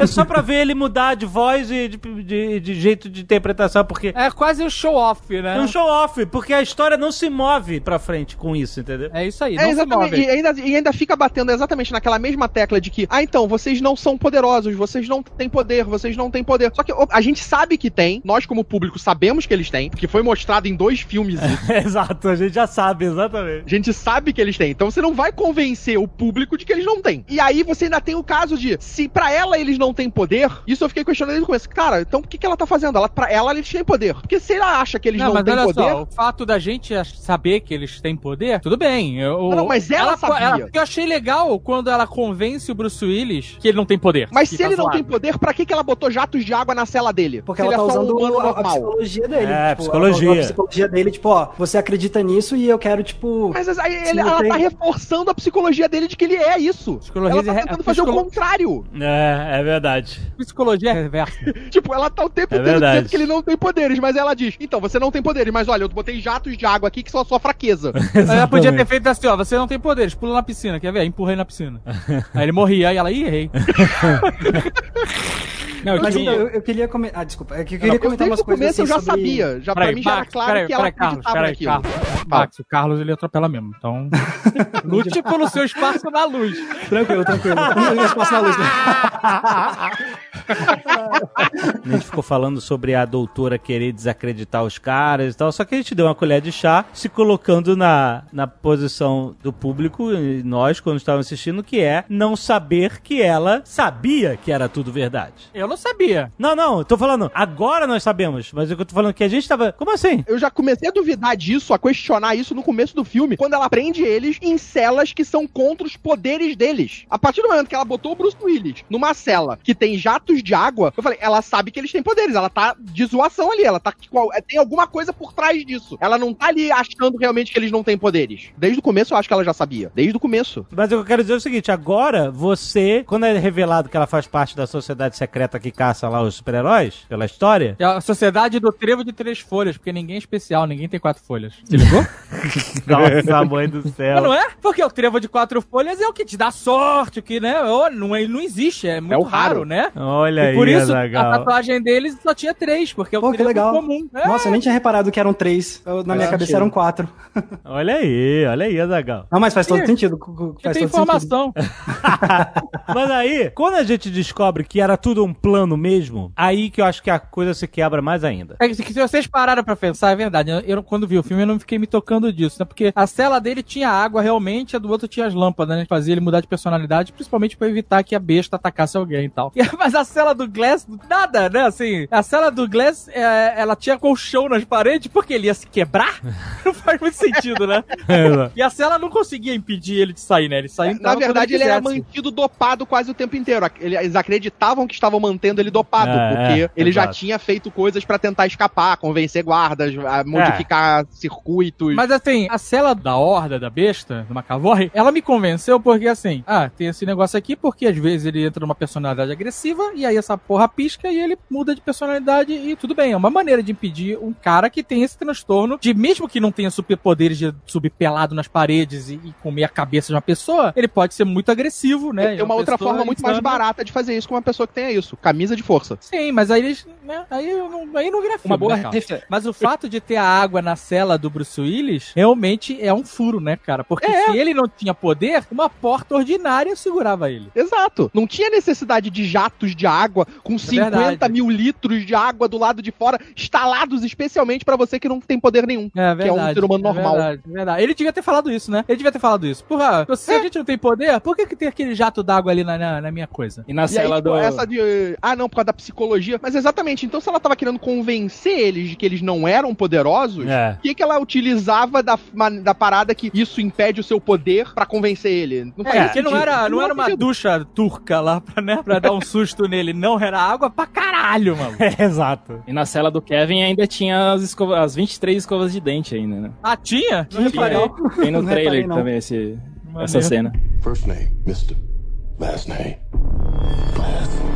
é só pra ver ele mudar de voz e de, de- de jeito de interpretação, porque. É quase um show-off, né? É um show-off, porque a história não se move pra frente com isso, entendeu? É isso aí, É, não se exatamente. move. E ainda, e ainda fica batendo exatamente naquela mesma tecla de que, ah, então, vocês não são poderosos, vocês não têm poder, vocês não têm poder. Só que a gente sabe que tem, nós como público sabemos que eles têm, porque foi mostrado em dois filmes. Exato, a gente já sabe, exatamente. A gente sabe que eles têm. Então você não vai convencer o público de que eles não têm. E aí você ainda tem o caso de, se pra ela eles não têm poder, isso eu fiquei questionando desde o começo. Cara, então por que, que ela tá fazendo? Ela, pra ela eles têm poder. Porque se ela acha que eles não, Não, mas têm olha poder. só, o fato da gente saber que eles têm poder, tudo bem. Eu, Não, não, mas ela sabia. eu achei legal quando ela convence o Bruce Willis que ele não tem poder. Mas se tá ele não zoado. tem poder, pra que, que ela botou jatos de água na cela dele? Porque Se ela ele tá é só um usando humano a, a psicologia dele. É, tipo, psicologia. A, a psicologia dele, tipo, ó, você acredita nisso e eu quero, tipo. Mas aí ele- não ela tem- tá reforçando a psicologia dele de que ele é isso. Psicologia ela tá tentando a fazer o psicolo- contrário. É, é verdade. Psicologia reversa. Tipo, ela tá o tempo É inteiro verdade. dizendo que ele não tem poderes, mas ela diz: Então, você não tem poderes, mas olha, eu botei jatos de água aqui que são a sua fraqueza. Ela podia ter feito assim, ó, você não tem poderes, pula na piscina, quer ver? Aí Empurrei na piscina. Aí ele morria, aí ela, ih, errei. Não, Mas então, eu, eu queria comentar. Ah, desculpa. É que eu queria Eu, comentar umas coisas. começo eu assim, já sobre- sabia. Já, pra Peraí, mim já era Max, claro peraí, que ela peraí, Carlos, acreditava peraí, naquilo. Carlos. Max, o Carlos ele atropela mesmo, então. Lute pelo seu espaço na luz. Tranquilo, tranquilo. Eu espaço na luz. né? A gente ficou falando sobre a doutora querer desacreditar os caras e tal, só que a gente deu uma colher de chá se colocando na, na posição do público, nós, quando estávamos assistindo, que é não saber que ela sabia que era tudo verdade. Eu não sabia. Não, não, eu tô falando, agora nós sabemos, mas eu tô falando que a gente tava. Como assim? Eu já comecei a duvidar disso, a questionar isso no começo do filme, quando ela prende eles em celas que são contra os poderes deles. A partir do momento que ela botou o Bruce Willis numa cela que tem jatos de água, eu falei, ela sabe que eles têm poderes, ela tá de zoação ali, ela tá qual- tem alguma coisa por trás disso. Ela não tá ali achando realmente que eles não têm poderes. Desde o começo eu acho que ela já sabia. Desde o começo. Mas eu quero dizer o seguinte: agora você, quando é revelado que ela faz parte da sociedade secreta que caça lá os super-heróis, pela história, É a sociedade do trevo de três folhas, porque ninguém é especial, ninguém tem quatro folhas. Se ligou? nossa mãe do Mas céu. não é? Porque o trevo de quatro folhas é o que te dá sorte, o que, né? Não, é- não existe, é muito o raro, raro. né? Olha E aí, por isso, a Azaghal. tatuagem deles só tinha três, porque é o Pô, que trevo legal. comum. É. Nossa, eu nem tinha reparado que eram três. Eu- na minha cabeça sentido. eram quatro. Olha aí, olha aí, Azagal. Não, mas faz todo Ih, sentido. Faz tem todo sentido. informação. Mas aí, quando a gente descobre que era tudo um plano mesmo, aí que eu acho que a coisa se quebra mais ainda. É que se vocês pararam pra pensar, é verdade. Eu, eu, quando vi o filme, eu não fiquei me tocando disso, né? Porque a cela dele tinha água realmente, a do outro tinha as lâmpadas, né? Fazia ele mudar de personalidade, principalmente pra evitar que a besta atacasse alguém e tal. E- mas a cela do Glass, nada, né? Assim, a cela do Glass, é, ela tinha colchão nas paredes, porque ele ia se quebrar? Não faz muito sentido, né? E a cela não conseguia impedir ele de sair, né? Ele saía É, Na verdade, ele era mantido dopado quase o tempo inteiro. Ele- Eles acreditavam que estavam mantendo ele dopado, É, porque é, ele já exato. tinha feito coisas pra tentar escapar, convencer guardas, a modificar circuitos. Mas assim, a cela da horda, da besta, do Macavorre, ela me convenceu porque assim, ah, tem esse negócio aqui porque às vezes ele entra numa personalidade agressiva e aí essa porra pisca e ele muda de personalidade e tudo bem. É uma maneira de impedir um cara que tem esse transtorno de mesmo que não tenha superpoderes de subir pelado nas paredes e, e comer a cabeça de uma pessoa, ele pode ser muito agressivo, né? Tem uma outra pessoa forma muito mais barata de fazer isso com uma pessoa que tenha isso. Camisa de força. Sim, mas aí eles. Né, aí, eu não, aí não vira filme, Uma boa né, Mas o fato de ter a água na cela do Bruce Willis realmente é um furo, né, cara? Porque se ele não tinha poder, uma porta ordinária segurava ele. Exato. Não tinha necessidade de jatos de água com 50 verdade. mil litros de água do lado de fora, instalados especialmente pra você que não tem poder nenhum. É que é um verdade. ser humano é normal. verdade, é verdade. Ele devia ter falado isso, né? Ele devia ter falado isso. Porra, se É. a gente não tem poder, por que, que tem aquele jato d'água ali na, na, na minha coisa? E na E aí, cela tipo, do. essa de. Ah, não, por causa da psicologia. Mas exatamente, então se ela tava querendo convencer eles de que eles não eram poderosos, É. o que, que ela utilizava da, da parada que isso impede o seu poder pra convencer ele? Não É, porque não era, não faz era uma sentido. ducha turca lá pra, né, pra dar um susto nele. Não, era água pra caralho, mano. É, exato. E na cela do Kevin ainda tinha as, escova- as 23 escovas de dente ainda, né? Ah, tinha? Não Tinha, reparei. Tem no Não trailer reparei, não. também esse, essa cena. First name, Mr. Last name, Glass.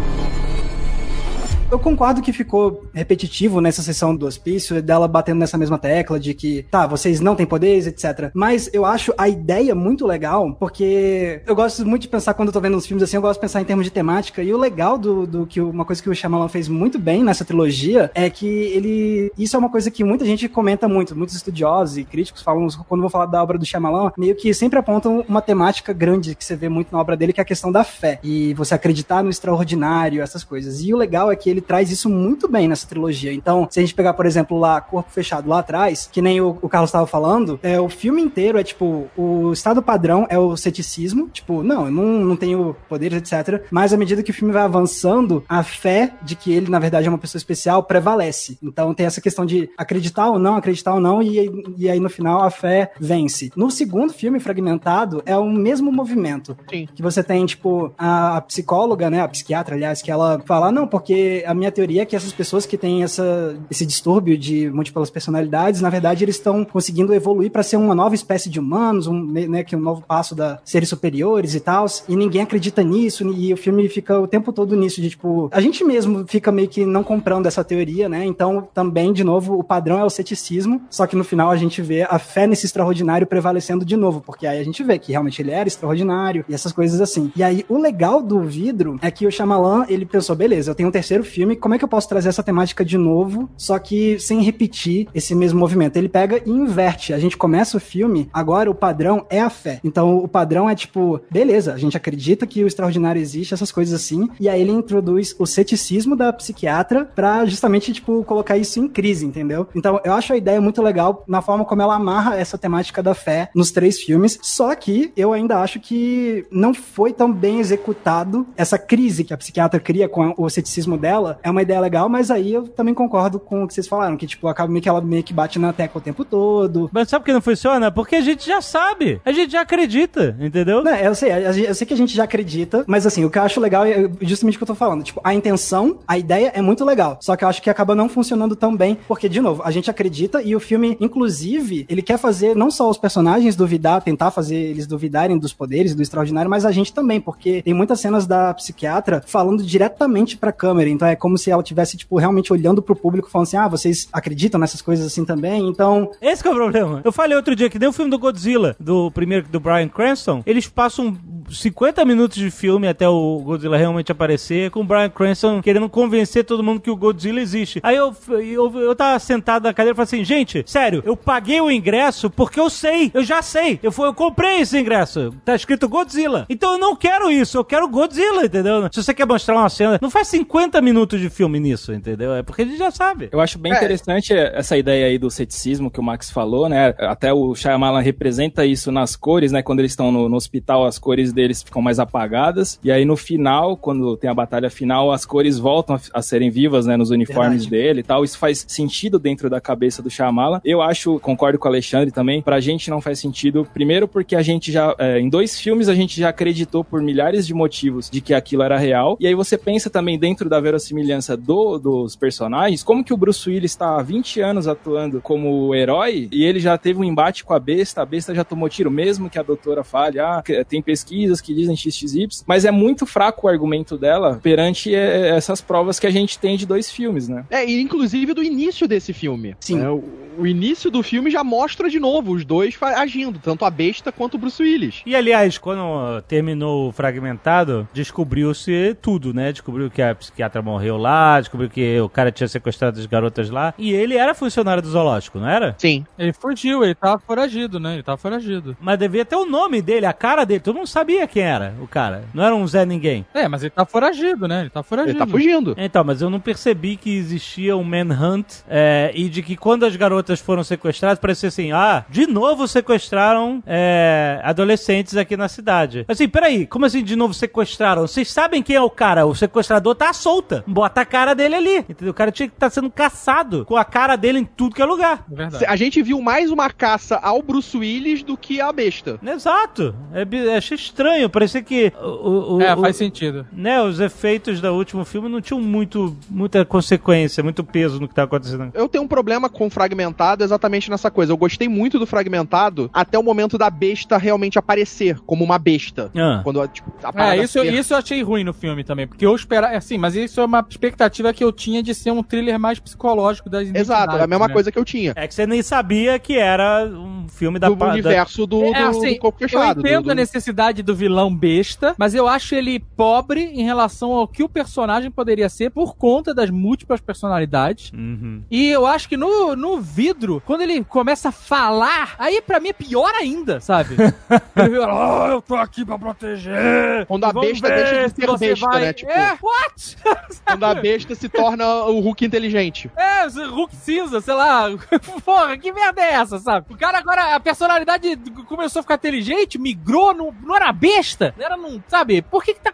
Eu concordo que ficou repetitivo nessa sessão do hospício, dela batendo nessa mesma tecla de que, tá, vocês não têm poderes, etc. Mas eu acho a ideia muito legal, porque eu gosto muito de pensar, quando eu tô vendo uns filmes assim, eu gosto de pensar em termos de temática, e o legal do, do que, uma coisa que o Shyamalan fez muito bem nessa trilogia, é que ele, isso é uma coisa que muita gente comenta muito, muitos estudiosos e críticos falam, quando vou falar da obra do Shyamalan, meio que sempre apontam uma temática grande que você vê muito na obra dele, que é a questão da fé, e você acreditar no extraordinário, essas coisas. E o legal é que ele traz isso muito bem nessa trilogia. Então, se a gente pegar, por exemplo, lá Corpo Fechado lá atrás, que nem o, o Carlos estava falando, é, o filme inteiro é tipo, o estado padrão é o ceticismo, tipo, não, eu não, não tenho poderes, etc. Mas à medida que o filme vai avançando, a fé de que ele, na verdade, é uma pessoa especial prevalece. Então tem essa questão de acreditar ou não, acreditar ou não, e, e aí no final a fé vence. No segundo filme, Fragmentado, é o mesmo movimento. Sim. Que você tem, tipo, a, a psicóloga, né, a psiquiatra, aliás, que ela fala, não, porque a minha teoria é que essas pessoas que têm essa, esse distúrbio de múltiplas personalidades, na verdade, eles estão conseguindo evoluir para ser uma nova espécie de humanos, um, né, que é um novo passo da seres superiores e tal, e ninguém acredita nisso, e o filme fica o tempo todo nisso, de tipo, a gente mesmo fica meio que não comprando essa teoria, né, então também, de novo, o padrão é o ceticismo, só que no final a gente vê a fé nesse extraordinário prevalecendo de novo, porque aí a gente vê que realmente ele era extraordinário e essas coisas assim. E aí, o legal do vidro é que o Shyamalan, ele pensou, beleza, eu tenho um terceiro filme, como é que eu posso trazer essa temática de novo, só que sem repetir esse mesmo movimento? Ele pega e inverte. A gente começa o filme, agora o padrão é a fé. Então, o padrão é tipo, beleza, a gente acredita que o extraordinário existe, essas coisas assim, e aí ele introduz o ceticismo da psiquiatra pra justamente, tipo, colocar isso em crise, entendeu? Então, eu acho a ideia muito legal na forma como ela amarra essa temática da fé nos três filmes, só que eu ainda acho que não foi tão bem executado essa crise que a psiquiatra cria com o ceticismo dela. É uma ideia legal, mas aí eu também concordo com o que vocês falaram, que, tipo, acaba meio que ela meio que bate na tecla o tempo todo. Mas sabe por que não funciona? Porque a gente já sabe. A gente já acredita, entendeu? Né, eu sei, eu sei que a gente já acredita, mas assim, o que eu acho legal é justamente o que eu tô falando. Tipo, a intenção, a ideia é muito legal. Só que eu acho que acaba não funcionando tão bem, porque, de novo, a gente acredita e o filme, inclusive, ele quer fazer não só os personagens duvidar, tentar fazer eles duvidarem dos poderes, do extraordinário, mas a gente também, porque tem muitas cenas da psiquiatra falando diretamente pra câmera. Então é como se ela tivesse, tipo, realmente olhando pro público, falando assim: ah, vocês acreditam nessas coisas assim também? Então, Esse é o problema. Eu falei outro dia que nem o filme do Godzilla, do primeiro do Brian Cranston, eles passam 50 minutos de filme até o Godzilla realmente aparecer, com o Brian Cranston querendo convencer todo mundo que o Godzilla existe. Aí eu, eu, eu tava sentado na cadeira e falei assim, gente, sério, eu paguei o ingresso porque eu sei, eu já sei. Eu, fui, eu comprei esse ingresso. Tá escrito Godzilla. Então eu não quero isso, eu quero Godzilla, entendeu? Se você quer mostrar uma cena, não faz 50 minutos de filme nisso, entendeu? É porque a gente já sabe. Eu acho bem É. interessante essa ideia aí do ceticismo que o Max falou, né? Até o Shyamalan representa isso nas cores, né? Quando eles estão no, no hospital, as cores deles ficam mais apagadas. E aí no final, quando tem a batalha final, as cores voltam a, a serem vivas, né? Nos uniformes Verdade. dele e tal. Isso faz sentido dentro da cabeça do Shyamalan. Eu acho, concordo com o Alexandre também, pra gente não faz sentido. Primeiro porque a gente já, é, em dois filmes, a gente já acreditou por milhares de motivos de que aquilo era real. E aí você pensa também dentro da verossimilhança do, dos personagens, como que o Bruce Willis está há 20 anos atuando como herói e ele já teve um embate com a besta, a besta já tomou tiro, mesmo que a doutora fale, ah, tem pesquisas que dizem XXY, mas é muito fraco o argumento dela perante é, essas provas que a gente tem de dois filmes, né? É, e inclusive do início desse filme. Sim. É, o, o início do filme já mostra de novo os dois agindo, tanto a besta quanto o Bruce Willis. E aliás, quando terminou o fragmentado, descobriu-se tudo, né? Descobriu que a psiquiatra morreu lá, descobriu que o cara tinha sequestrado as garotas lá. E ele era funcionário do zoológico, não era? Sim. Ele fugiu, ele tava foragido, né? Ele tava foragido. Mas devia ter o nome dele, a cara dele. Todo mundo sabia sabia quem era o cara. Não era um Zé Ninguém. É, mas ele tá foragido, né? Ele tá foragido. Ele tá fugindo. Então, mas eu não percebi que existia um manhunt é, e de que quando as garotas foram sequestradas, parecia assim, ah, de novo sequestraram é, adolescentes aqui na cidade. Assim, peraí, como assim de novo sequestraram? Vocês sabem quem é o cara? O sequestrador tá à solta. Bota a cara dele ali, entendeu? O cara tinha que estar sendo caçado com a cara dele em tudo que é lugar. É verdade. A gente viu mais uma caça ao Bruce Willis do que a besta. Exato. É, achei estranho, parecia que o, o- É, o- faz sentido. né, os efeitos do último filme não tinham muito, muita consequência, muito peso no que tá acontecendo. Eu tenho um problema com fragmentado exatamente nessa coisa. Eu gostei muito do fragmentado até o momento da besta realmente aparecer como uma besta. Ah. Quando tipo, a É, isso, ser- isso eu achei ruim no filme também, porque eu esperava, assim, mas isso é uma expectativa que eu tinha de ser um thriller mais psicológico das Exato, é a mesma né? coisa que eu tinha. É que você nem sabia que era um filme da Do pa- universo do, É, do, assim, do corpo Eu fechado. entendo do- a necessidade do vilão besta, mas eu acho ele pobre em relação ao que o personagem poderia ser por conta das múltiplas personalidades. Uhum. E eu acho que no, no vidro, quando ele começa a falar, aí pra mim é pior ainda, sabe? ele fala, oh, eu tô aqui pra proteger. Quando a besta deixa de se ser besta, vai- né? Tipo, É, what? quando a besta se torna o Hulk inteligente. É, Hulk cinza, sei lá. Porra, que merda é essa, sabe? O cara agora, a personalidade começou a ficar inteligente, migrou, não, não era besta. Não era, não, sabe? Por que, que tá.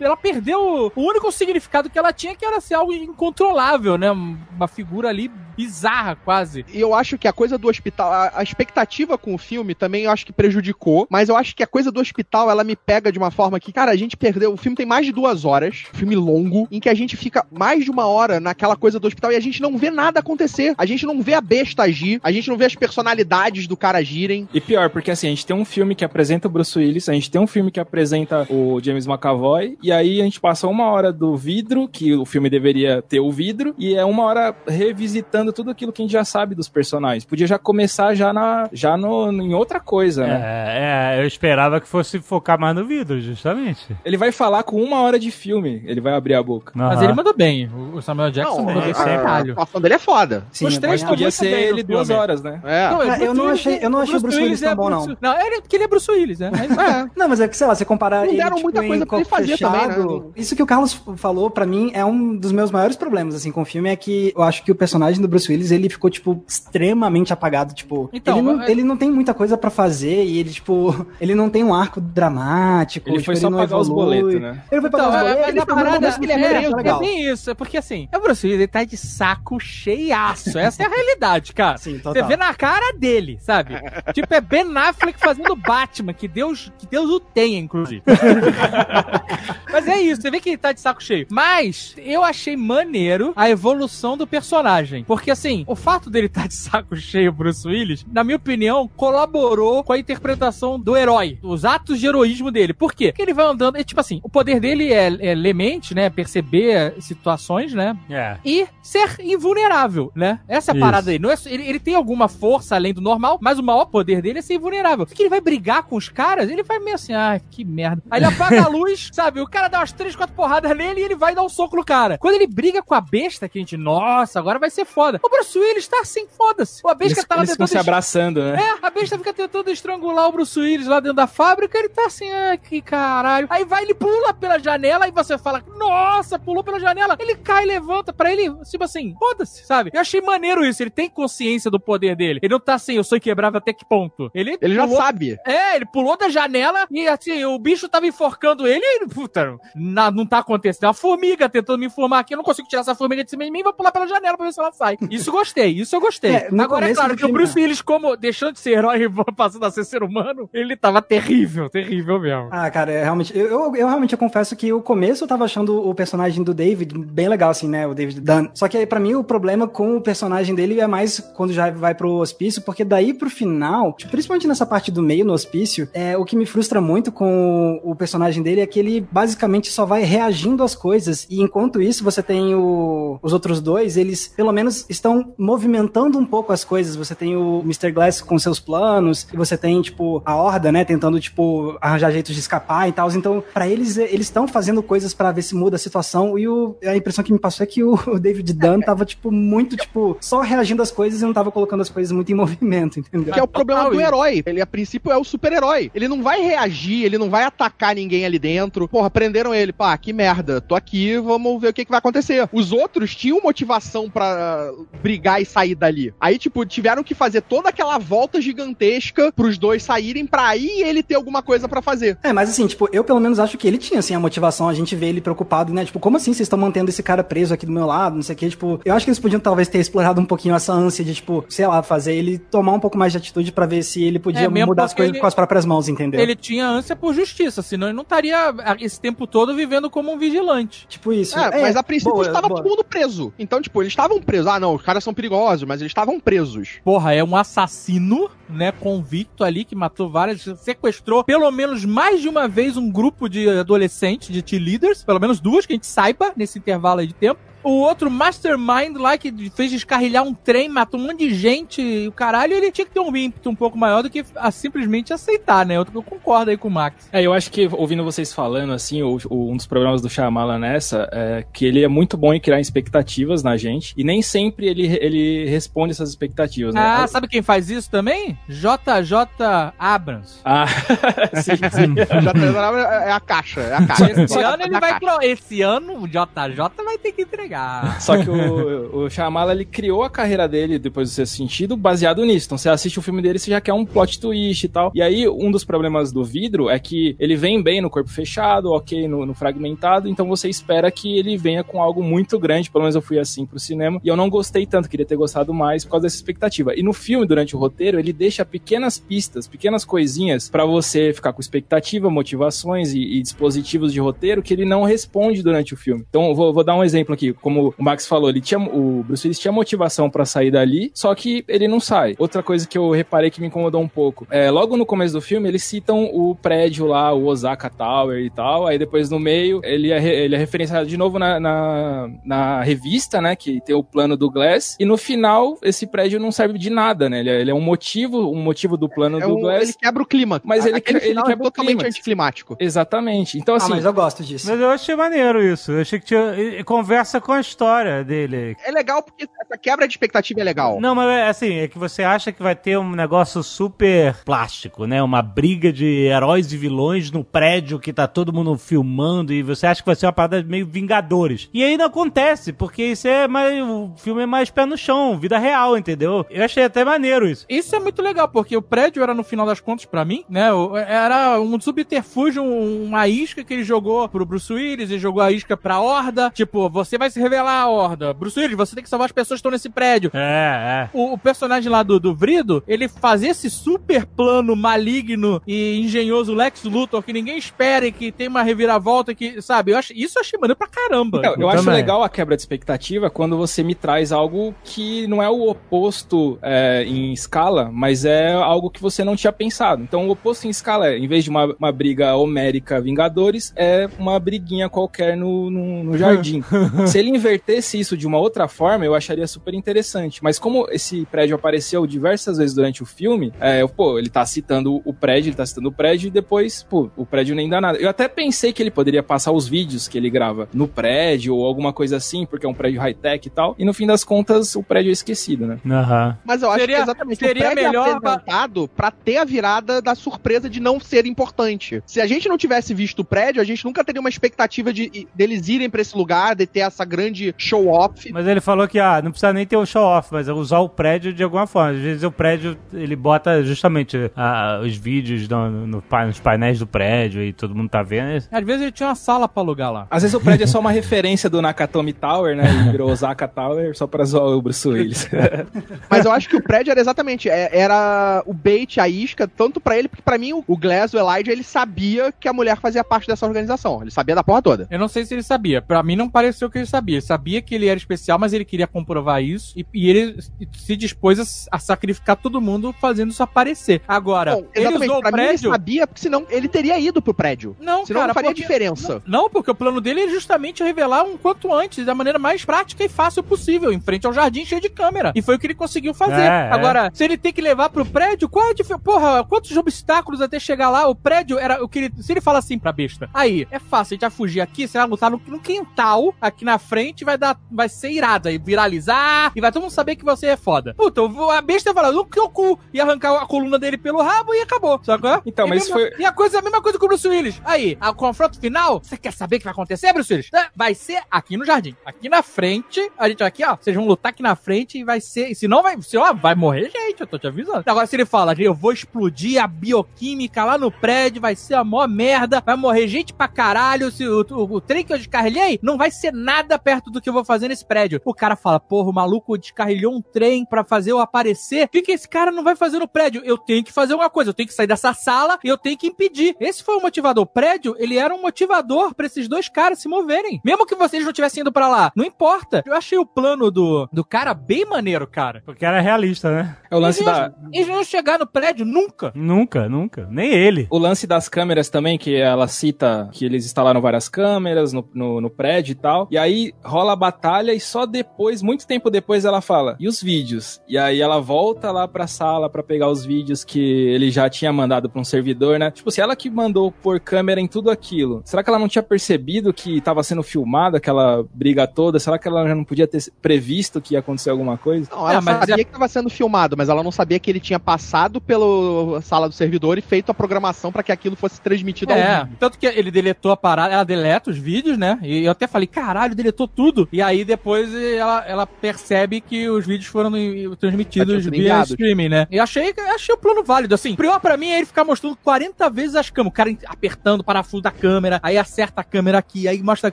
Ela perdeu o único significado que ela tinha, que era ser algo incontrolável, né? Uma figura ali bizarra, quase. E eu acho que a coisa do hospital, a, a expectativa com o filme também eu acho que prejudicou, mas eu acho que a coisa do hospital ela me pega de uma forma que, cara, a gente perdeu. O filme tem mais de duas horas, filme longo, em que a gente fica mais de uma hora naquela coisa do hospital e a gente não vê nada acontecer. A gente não vê a besta agir, a gente não vê as personalidades do cara agirem. E pior, porque assim, a gente tem um filme que apresenta o Bruce Willis, a gente tem um filme que apresenta o James McAvoy, e aí a gente passa uma hora do vidro, que o filme deveria ter o vidro, e é uma hora revisitando tudo aquilo que a gente já sabe dos personagens. Podia já começar já, na, já no, em outra coisa, né? É, é, eu esperava que fosse focar mais no vidro, justamente. Ele vai falar com uma hora de filme, ele vai abrir a boca. Mas Aham. ele mandou bem. O Samuel Jackson Não, mandou bem a, atuação dele é foda. Sim, Os é três Podia ser ele duas filme. horas, né? É. Não, Bruce eu não Willis achei- é- eu não achei o Bruce Willis tão é bom, não. Bruce- Não, ele, porque ele é Bruce Willis, né? Mas- É. Não, mas é que, sei lá, você comparar Não ele, deram tipo, muita em coisa pra ele fazer também, né? Isso que o Carlos falou, pra mim, é um dos meus maiores problemas, assim, com o filme, é que eu acho que o personagem do Bruce Willis, ele ficou, tipo, extremamente apagado, tipo... Então, ele, não, é- ele não tem muita coisa pra fazer e ele, tipo, ele não tem um arco dramático, Ele tipo, foi só não pagar os evolui. boletos, né? Ele foi pagar Então, os é, boletos, mas ele a foi mandar parada que ele é, é, é bem isso, é porque assim, o Bruce Willis ele tá de saco cheiaço, essa é a realidade, cara. Sim, Você total. vê na cara dele, sabe? tipo, é Ben Affleck fazendo Batman, que Deus, que Deus o tenha, inclusive. Mas é isso, você vê que ele tá de saco cheio. Mas eu achei maneiro a evolução do personagem. Porque assim, o fato dele estar de saco cheio, Bruce Willis, na minha opinião, colaborou com a interpretação do herói. Os atos de heroísmo dele. Por quê? Porque ele vai andando. É tipo assim, o poder dele é, é lemente, né? Perceber situações, né? É. e ser invulnerável, né? Essa é a Isso. parada dele. Não é, ele, ele tem alguma força além do normal, mas o maior poder dele é ser invulnerável. Se ele vai brigar com os caras, ele vai meio assim, ah, que merda. Aí ele apaga a luz, sabe? O cara dá umas três, quatro porradas nele e ele vai dar um soco no cara. Quando ele briga com a besta, que a gente, nossa, agora vai ser foda. O Bruce Willis tá assim, foda-se. A besta Eles, tá lá eles tentando se abraçando, né? é, a besta fica tentando estrangular o Bruce Willis lá dentro da fábrica, ele tá assim, ah, que caralho. Aí vai, ele pula pela janela e você fala, nossa, pulou pela janela. Ele cai, levanta pra ele, tipo assim, foda-se, sabe? Eu achei maneiro isso, ele tem consciência do poder dele. Ele não tá assim, eu sou inquebrável até que ponto. Ele, Ele já pulou- sabe. É, ele pulou da janela e assim, o bicho tava enforcando ele e ele, puta, na- não tá acontecendo. Tem uma formiga tentando me informar aqui, eu não consigo tirar essa formiga de cima de mim, vou pular pela janela pra ver se ela sai. Isso gostei, isso eu gostei. É, Agora, é claro que o Bruce Willis, como deixando de ser herói e passando a ser ser humano, ele tava terrível, terrível mesmo. Ah, cara, é, realmente, eu, eu, eu realmente eu confesso que o começo eu tava achando o personagem do David bem legal, assim, né? O David Dunn. Só que aí, pra mim, o problema com o personagem dele é mais quando já vai pro hospício, porque daí pro final, tipo, principalmente nessa parte do meio no hospício, é, o que me frustra muito com o personagem dele é que ele basicamente só vai reagindo às coisas. E enquanto isso, você tem o- os outros dois, eles pelo menos estão movimentando um pouco as coisas. Você tem o Mr. Glass com seus planos, e você tem, tipo, a Horda, né, tentando, tipo, arranjar jeitos de escapar e tal. Então, para eles, eles estão fazendo coisas para ver se muda a situação. E o, a impressão que me passou é que o, o David Dunn tava, tipo, muito, tipo, só reagindo às coisas e não tava colocando as coisas muito em movimento, entendeu? Que é o problema do herói. Ele, a princípio, é o super-herói. Ele não vai reagir, ele não vai atacar ninguém ali dentro. Porra, prenderam ele. Pá, que merda. Tô aqui, vamos ver o que, que vai acontecer. Os outros tinham motivação pra brigar e sair dali. Aí, tipo, tiveram que fazer toda aquela volta gigantesca pros dois saírem pra aí ele ter alguma coisa pra fazer. É, mas assim, tipo, eu pelo menos acho que ele tinha, assim, a motivação, a gente vê ele preocupado, né? Tipo, como assim vocês estão mantendo esse cara preso aqui do meu lado, não sei o que, tipo, eu acho que eles podiam talvez ter explorado um pouquinho essa ânsia de, tipo, sei lá, fazer ele tomar um pouco mais de atitude pra ver se ele podia É, mudar as coisas ele- com as próprias mãos, entendeu? Ele tinha ânsia por justiça, senão ele não estaria ah, esse tempo todo vivendo como um vigilante. Tipo isso. É, mas a princípio boa, estava boa. todo mundo preso. Então, tipo, eles estavam presos. Ah, não, os caras são perigosos, mas eles estavam presos. Porra, é um assassino, né, convicto ali, que matou várias, sequestrou pelo menos mais de uma vez um grupo de adolescentes, de cheerleaders, pelo menos duas que a gente saiba nesse intervalo aí de tempo. O outro mastermind lá que fez descarrilhar um trem, matou um monte de gente e o caralho, ele tinha que ter um ímpeto um pouco maior do que a simplesmente aceitar, né? Eu, eu concordo aí com o Max. É, eu acho que ouvindo vocês falando, assim, o, o- um dos problemas do Shyamalan nessa é que ele é muito bom em criar expectativas na gente e nem sempre ele, ele responde essas expectativas, né? Ah, sabe quem faz isso também? JJ Abrams. Ah, sim, sim. Já tá- é a caixa, é a caixa. Esse ano ele vai pro... Esse ano o JJ vai ter que entregar. Só que o, o ele criou a carreira dele, depois do sexto sentido, baseado nisso. Então, você assiste o filme dele, você já quer um plot twist e tal. E aí, um dos problemas do vidro é que ele vem bem no corpo fechado, ok no, no fragmentado, então você espera que ele venha com algo muito grande, pelo menos eu fui assim pro cinema, e eu não gostei tanto, queria ter gostado mais por causa dessa expectativa. E no filme, durante o roteiro, ele deixa pequenas pistas, pequenas coisinhas pra você ficar com expectativa, motivações e, e dispositivos de roteiro que ele não responde durante o filme. Então, vou, vou dar um exemplo aqui. Como o Max falou, ele tinha, o Bruce Willis tinha motivação pra sair dali, só que ele não sai. Outra coisa que eu reparei que me incomodou um pouco, é, logo no começo do filme, eles citam o prédio lá, o Osaka Tower e tal, aí depois no meio, ele é, ele é referenciado de novo na, na, na revista, né, que tem o plano do Glass, e no final, esse prédio não serve de nada, né, ele é, ele é um motivo, um motivo do plano É do um- Glass. ele quebra o clima. Mas ele Aquele que- ele final quebra é o totalmente clímax. anticlimático. Exatamente. Então, Ah, assim, mas eu gosto disso. Mas eu achei maneiro isso. Eu achei que tinha. Conversa com a história dele. É legal porque essa quebra de expectativa é legal. Não, mas é assim, é que você acha que vai ter um negócio super plástico, né? Uma briga de heróis e vilões no prédio que tá todo mundo filmando e você acha que vai ser uma parada meio Vingadores. E aí não acontece, porque isso é mais. O filme é mais pé no chão, vida real, entendeu? Eu achei até maneiro isso. Isso é muito legal, porque o prédio era, no final das contas, pra mim, né? Era um subterfúgio, um- uma isca que ele jogou pro Bruce Willis e jogou a isca pra Horda. Tipo, você vai se revelar a Horda. Bruce Willis, você tem que salvar as pessoas que estão nesse prédio. É, é. O, o personagem lá do, do Vrido, ele fazia esse super plano maligno e engenhoso Lex Luthor que ninguém espera e que tem uma reviravolta que, sabe, eu acho, isso eu achei maneiro pra caramba. Eu, eu acho também. legal a quebra de expectativa quando você me traz algo que não é o oposto é, em escala, mas é algo que você não tinha pensado. Então, o oposto em escala é, em vez de uma, uma briga homérica Vingadores, é uma briguinha qualquer no, no, no jardim. Se ele invertesse isso de uma outra forma, eu acharia super interessante. Mas como esse prédio apareceu diversas vezes durante o filme, é, eu, pô, ele tá citando o prédio, ele tá citando o prédio e depois, pô, o prédio nem dá nada. Eu até pensei que ele poderia passar os vídeos que ele grava no prédio ou alguma coisa assim, porque é um prédio high-tech e tal. E no fim das contas, o prédio é esquecido, né? Aham. Mas eu acho Seria- que exatamente seria o prédio melhor é apresentado pra ter a virada da surpresa de não ser importante. Se a gente não tivesse visto o prédio, a gente nunca teria uma expectativa de deles irem pra esse lugar, de ter essa grande show-off. Mas ele falou que, ah, não precisa nem ter o show-off, mas é usar o prédio de alguma forma. Às vezes o prédio, ele bota justamente ah, os vídeos no, no nos painéis do prédio e todo mundo tá vendo. Às vezes ele tinha uma sala pra alugar lá. Às vezes o prédio é só uma referência do Nakatomi Tower, né? E virou Osaka Tower só pra zoar o Bruce Willis. Mas eu acho que o prédio era exatamente, é- era o bait, a isca, tanto pra ele, porque pra mim o- o Glass, o Elijah, ele sabia que a mulher fazia parte dessa organização. Ele sabia da porra toda. Eu não sei se ele sabia. Pra mim não pareceu que ele sabia. Sabia. Ele sabia que ele era especial, mas ele queria comprovar isso. E, e ele se dispôs a, a sacrificar todo mundo fazendo isso aparecer. Agora, Bom, ele usou o pra mim ele prédio. sabia, porque senão ele teria ido pro prédio. Não, Senão cara, não faria porque- diferença. Não, porque o plano dele é justamente revelar um quanto antes, da maneira mais prática e fácil possível, em frente ao jardim cheio de câmera. E foi o que ele conseguiu fazer. É, é. Agora, se ele tem que levar pro prédio, qual é a diferença? Porra, quantos obstáculos até chegar lá? O prédio era o que ele. Se ele fala assim pra besta, aí, é fácil, a gente vai fugir aqui, você vai lutar no, no quintal, aqui na frente, vai dar. Vai ser irado, aí viralizar, e vai todo mundo saber que você é foda. Puta, a besta ia falar, no que cu, e arrancar a coluna dele pelo rabo e acabou. Qual é? Então, e mas mesmo- foi- E a coisa, a mesma coisa com o Bruce Willis. Aí, o confronto final, você quer saber o que vai acontecer, Bruce Willis? Vai ser aqui no jardim. Aqui na frente, a gente aqui, ó, vocês vão lutar aqui na frente e vai ser, e se não vai, se, ó, vai morrer gente, eu tô te avisando. Agora, se ele fala, eu vou explodir a bioquímica lá no prédio, vai ser a maior merda, vai morrer gente pra caralho, se o, o, o trem que eu descarrilhei não vai ser nada perto do que eu vou fazer nesse prédio. O cara fala, porra, o maluco descarrilhou um trem pra fazer eu aparecer. O que, que esse cara não vai fazer no prédio? Eu tenho que fazer alguma coisa, eu tenho que sair dessa sala e eu tenho que impedir. Esse foi o motivador. O prédio, ele era um motivador pra esses dois caras se moverem. Mesmo que vocês não tivessem ido pra lá, não importa. Eu achei o plano do, do cara bem maneiro, cara. Porque era realista, né? É o lance eles, da. eles não chegar no prédio nunca. Nunca, nunca. Nem ele. O lance das câmeras também, que ela cita que eles instalaram várias câmeras no, no, no prédio e tal. E aí rola a batalha e só depois, muito tempo depois, ela fala, e os vídeos? E aí ela volta lá pra sala pra pegar os vídeos que ele já tinha mandado pra um servidor, né? Tipo, se ela que mandou pôr câmera em tudo aquilo, será que ela não tinha percebido que tava sendo filmado aquela briga toda? Será que ela já não podia ter previsto que ia acontecer alguma coisa? Não, ela É, mas sabia é- que estava sendo filmado, mas ela não sabia que ele tinha passado pela sala do servidor e feito a programação para que aquilo fosse transmitido ao É, vivo. tanto que ele deletou a parada, ela deleta os vídeos, né? E eu até falei, caralho, deletou tudo. E aí depois ela, ela percebe que os vídeos foram transmitidos sido via enviados. streaming, né? E achei, achei o plano válido, assim. Pior pra mim é ele ficar mostrando 40 vezes as câmeras. O cara apertando o parafuso da câmera, aí acerta a câmera aqui, aí mostra a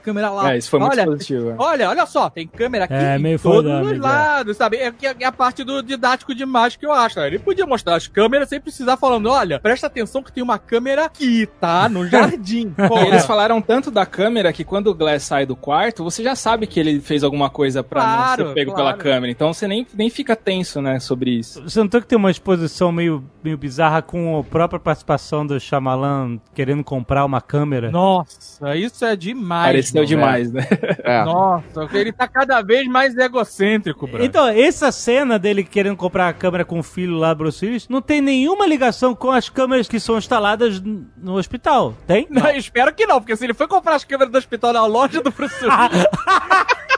câmera lá. É, isso foi muito olha, positivo. Olha, olha só, tem câmera aqui É, em meio todos foda, os amigo, é. lados, sabe? É, que é- é a parte do didático demais que eu acho. né? Ele podia mostrar as câmeras sem precisar falando, olha, presta atenção que tem uma câmera aqui, tá? No jardim. Porra. eles falaram tanto da câmera que quando o Glass sai do quarto, você já sabe que ele fez alguma coisa pra Claro, não ser pego claro. pela câmera. Então você nem, nem fica tenso, né, sobre isso. Você notou que tem uma exposição meio, meio bizarra com a própria participação do Shyamalan querendo comprar uma câmera? Nossa, isso é demais. Pareceu demais, né? É. Nossa, ele tá cada vez mais egocêntrico, bro. Então, essa cena dele querendo comprar a câmera com o filho lá, Bruce Willis, não tem nenhuma ligação com as câmeras que são instaladas no hospital. Tem? Não, eu espero que não, porque se ele foi comprar as câmeras do hospital na loja do Bruce Willis,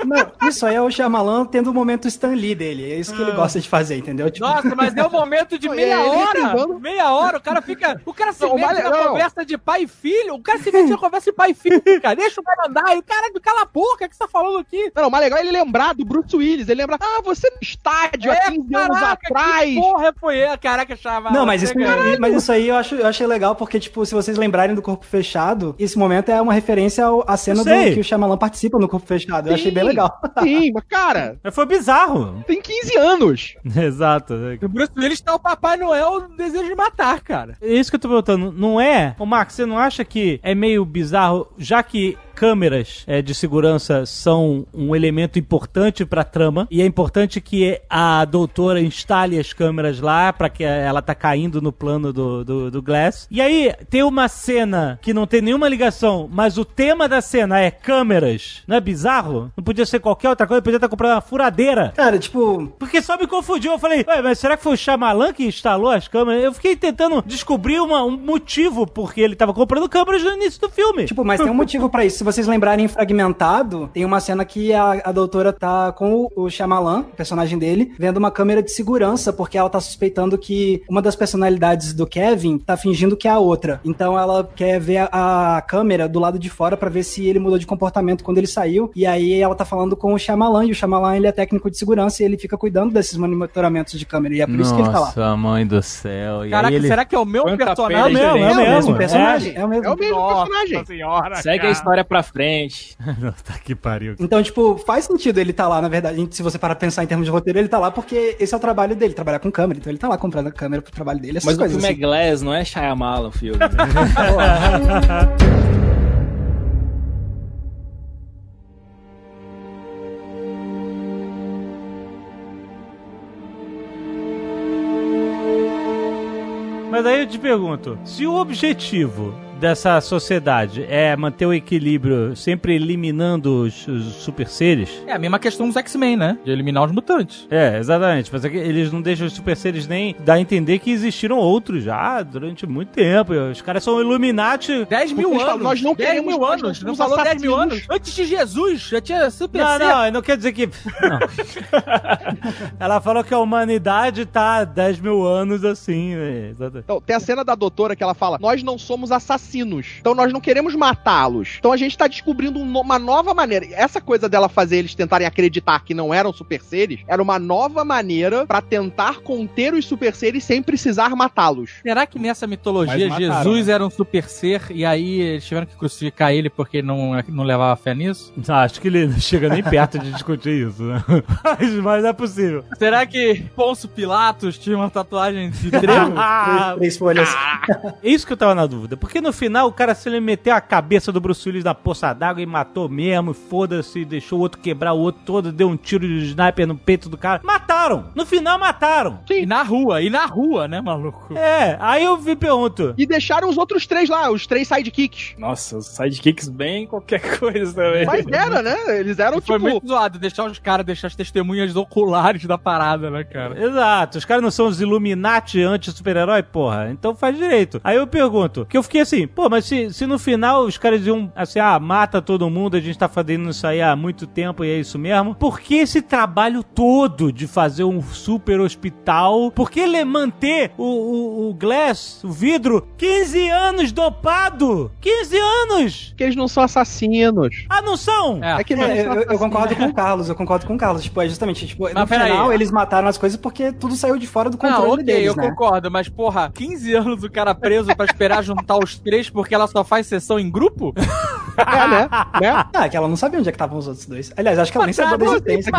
Não, isso aí é o Shyamalan tendo o momento Stan Lee dele. É isso que ele gosta de fazer, entendeu? Tipo, Nossa, mas é um momento de Não, meia ele hora. tentando- Meia hora, o cara fica. O cara se Não, mete na legal- conversa de pai e filho. O cara se mete na conversa de pai e filho, cara. Deixa o cara andar. E o cara, cala a boca, o que você tá falando aqui? Não, não, o mais legal é ele lembrar do Bruce Willis. Ele lembra, ah, você no estádio há 15 anos É, caraca, atrás. Que porra foi essa? Caraca, chama. Não, mas isso, mas isso aí eu, acho, eu achei legal, porque, tipo, se vocês lembrarem do Corpo Fechado, esse momento é uma referência à cena do, que o Shyamalan participa no Corpo Fechado. Eu achei bem Sim. legal. Sim, mas cara, Mas Foi bizarro. tem 15 anos. Exato. O Bruce Willis tá o Papai Noel do desejo de matar, cara. É isso que eu tô perguntando. Não é? Ô, Marcos, você não acha que é meio bizarro, já que câmeras é, de segurança são um elemento importante pra trama, e é importante que a doutora instale as câmeras lá pra que ela tá caindo no plano do, do, do Glass. E aí, tem uma cena que não tem nenhuma ligação, mas o tema da cena é câmeras. Não é bizarro? Não podia ser qualquer outra coisa, podia estar comprando uma furadeira. Cara, tipo, Porque só me confundiu. Eu falei, ué, mas será que foi o Shyamalan que instalou as câmeras? Eu fiquei tentando descobrir uma- um motivo porque ele tava comprando câmeras no início do filme. Tipo, mas tem um motivo pra isso. Se vocês lembrarem em Fragmentado, tem uma cena que a, a doutora tá com o, o Shyamalan, o personagem dele, vendo uma câmera de segurança, porque ela tá suspeitando que uma das personalidades do Kevin tá fingindo que é a outra. Então ela quer ver a, a câmera do lado de fora pra ver se ele mudou de comportamento quando ele saiu. E aí ela tá falando com o Shyamalan, e o Shyamalan ele é técnico de segurança e ele fica cuidando desses monitoramentos de câmera. E é por isso que ele tá lá. mãe do céu. E Caraca, aí ele... será que é o meu Quanta personagem? pena É o mesmo, É o mesmo. personagem, é, o mesmo. É o mesmo Nossa personagem. senhora, Segue a cara. história pra pra frente. tá que pariu. Então, tipo, faz sentido ele tá lá, na verdade. Se você para pensar em termos de roteiro, ele tá lá porque esse é o trabalho dele, trabalhar com câmera. Então ele tá lá comprando a câmera pro trabalho dele. Mas coisas, o filme é assim. é Glass, não é Shyamala o filme. Mas aí eu te pergunto, se o objetivo dessa sociedade é manter o equilíbrio sempre eliminando os, os super seres. É a mesma questão dos X-Men, né? De eliminar os mutantes. É, exatamente. Mas é que eles não deixam os super seres nem dar a entender que existiram outros já durante muito tempo. Os caras são Illuminati. 10 mil eles falam, anos. nós não 10 queremos- mil anos. não falou 10 mil anos. Antes de Jesus, já tinha super Não, ser. não, não quer dizer que. Não. Ela falou que a humanidade tá 10 mil anos assim, né? Então, tem a cena da doutora que ela fala: Nós não somos assassinos. Então nós não queremos matá-los. Então a gente tá descobrindo um uma nova maneira. Essa coisa dela fazer eles tentarem acreditar que não eram super seres era uma nova maneira pra tentar conter os super seres sem precisar matá-los. Será que nessa mitologia Jesus era um super ser e aí eles tiveram que crucificar ele porque não, não levava fé nisso? Ah, acho que ele não chega nem perto de discutir isso, né? Mas, mas não é possível. Será que Ponço Pilatos tinha uma tatuagem de trevo? Ah, Três folhas. é isso que eu tava na dúvida. Porque no final o cara se ele meteu a cabeça do Bruce Willis na poça d'água e matou mesmo, e foda-se, deixou o outro quebrar o outro todo, deu um tiro de sniper no peito do cara. Mataram! No final mataram! E na rua, e na rua, né, maluco? É, aí eu me pergunto. E deixaram os outros três lá, os três sidekicks. Nossa, os sidekicks bem qualquer coisa também. Mas era, né? Eles eram Foi tipo. muito zoado deixar os caras, deixar as testemunhas oculares da parada, né, cara? Exato, os caras não são os Illuminati anti-super-herói, porra. Então faz direito. Aí eu pergunto, que eu fiquei assim, pô, mas se, se no final os caras diziam assim, ah, mata todo mundo, a gente tá fazendo isso aí há muito tempo e é isso mesmo, por que esse trabalho todo de fazer um super hospital? Por que ele manter o, o, o Glass, o vidro, 15 anos dopado? 15 anos! Que eles não são assassinos. Ah, não são? É. É que não É, eu, eu- concordo com o Carlos, eu concordo com o Carlos. Tipo, é justamente, tipo, no peraí. final eles mataram as coisas porque tudo saiu de fora do Não, controle ok, deles, eu né? concordo, mas porra, 15 anos o cara preso pra esperar juntar os porque ela só faz sessão em grupo? É, né? né? Ah, que ela não sabia onde é que estavam os outros dois. Aliás, acho que ela nem sabia da existência.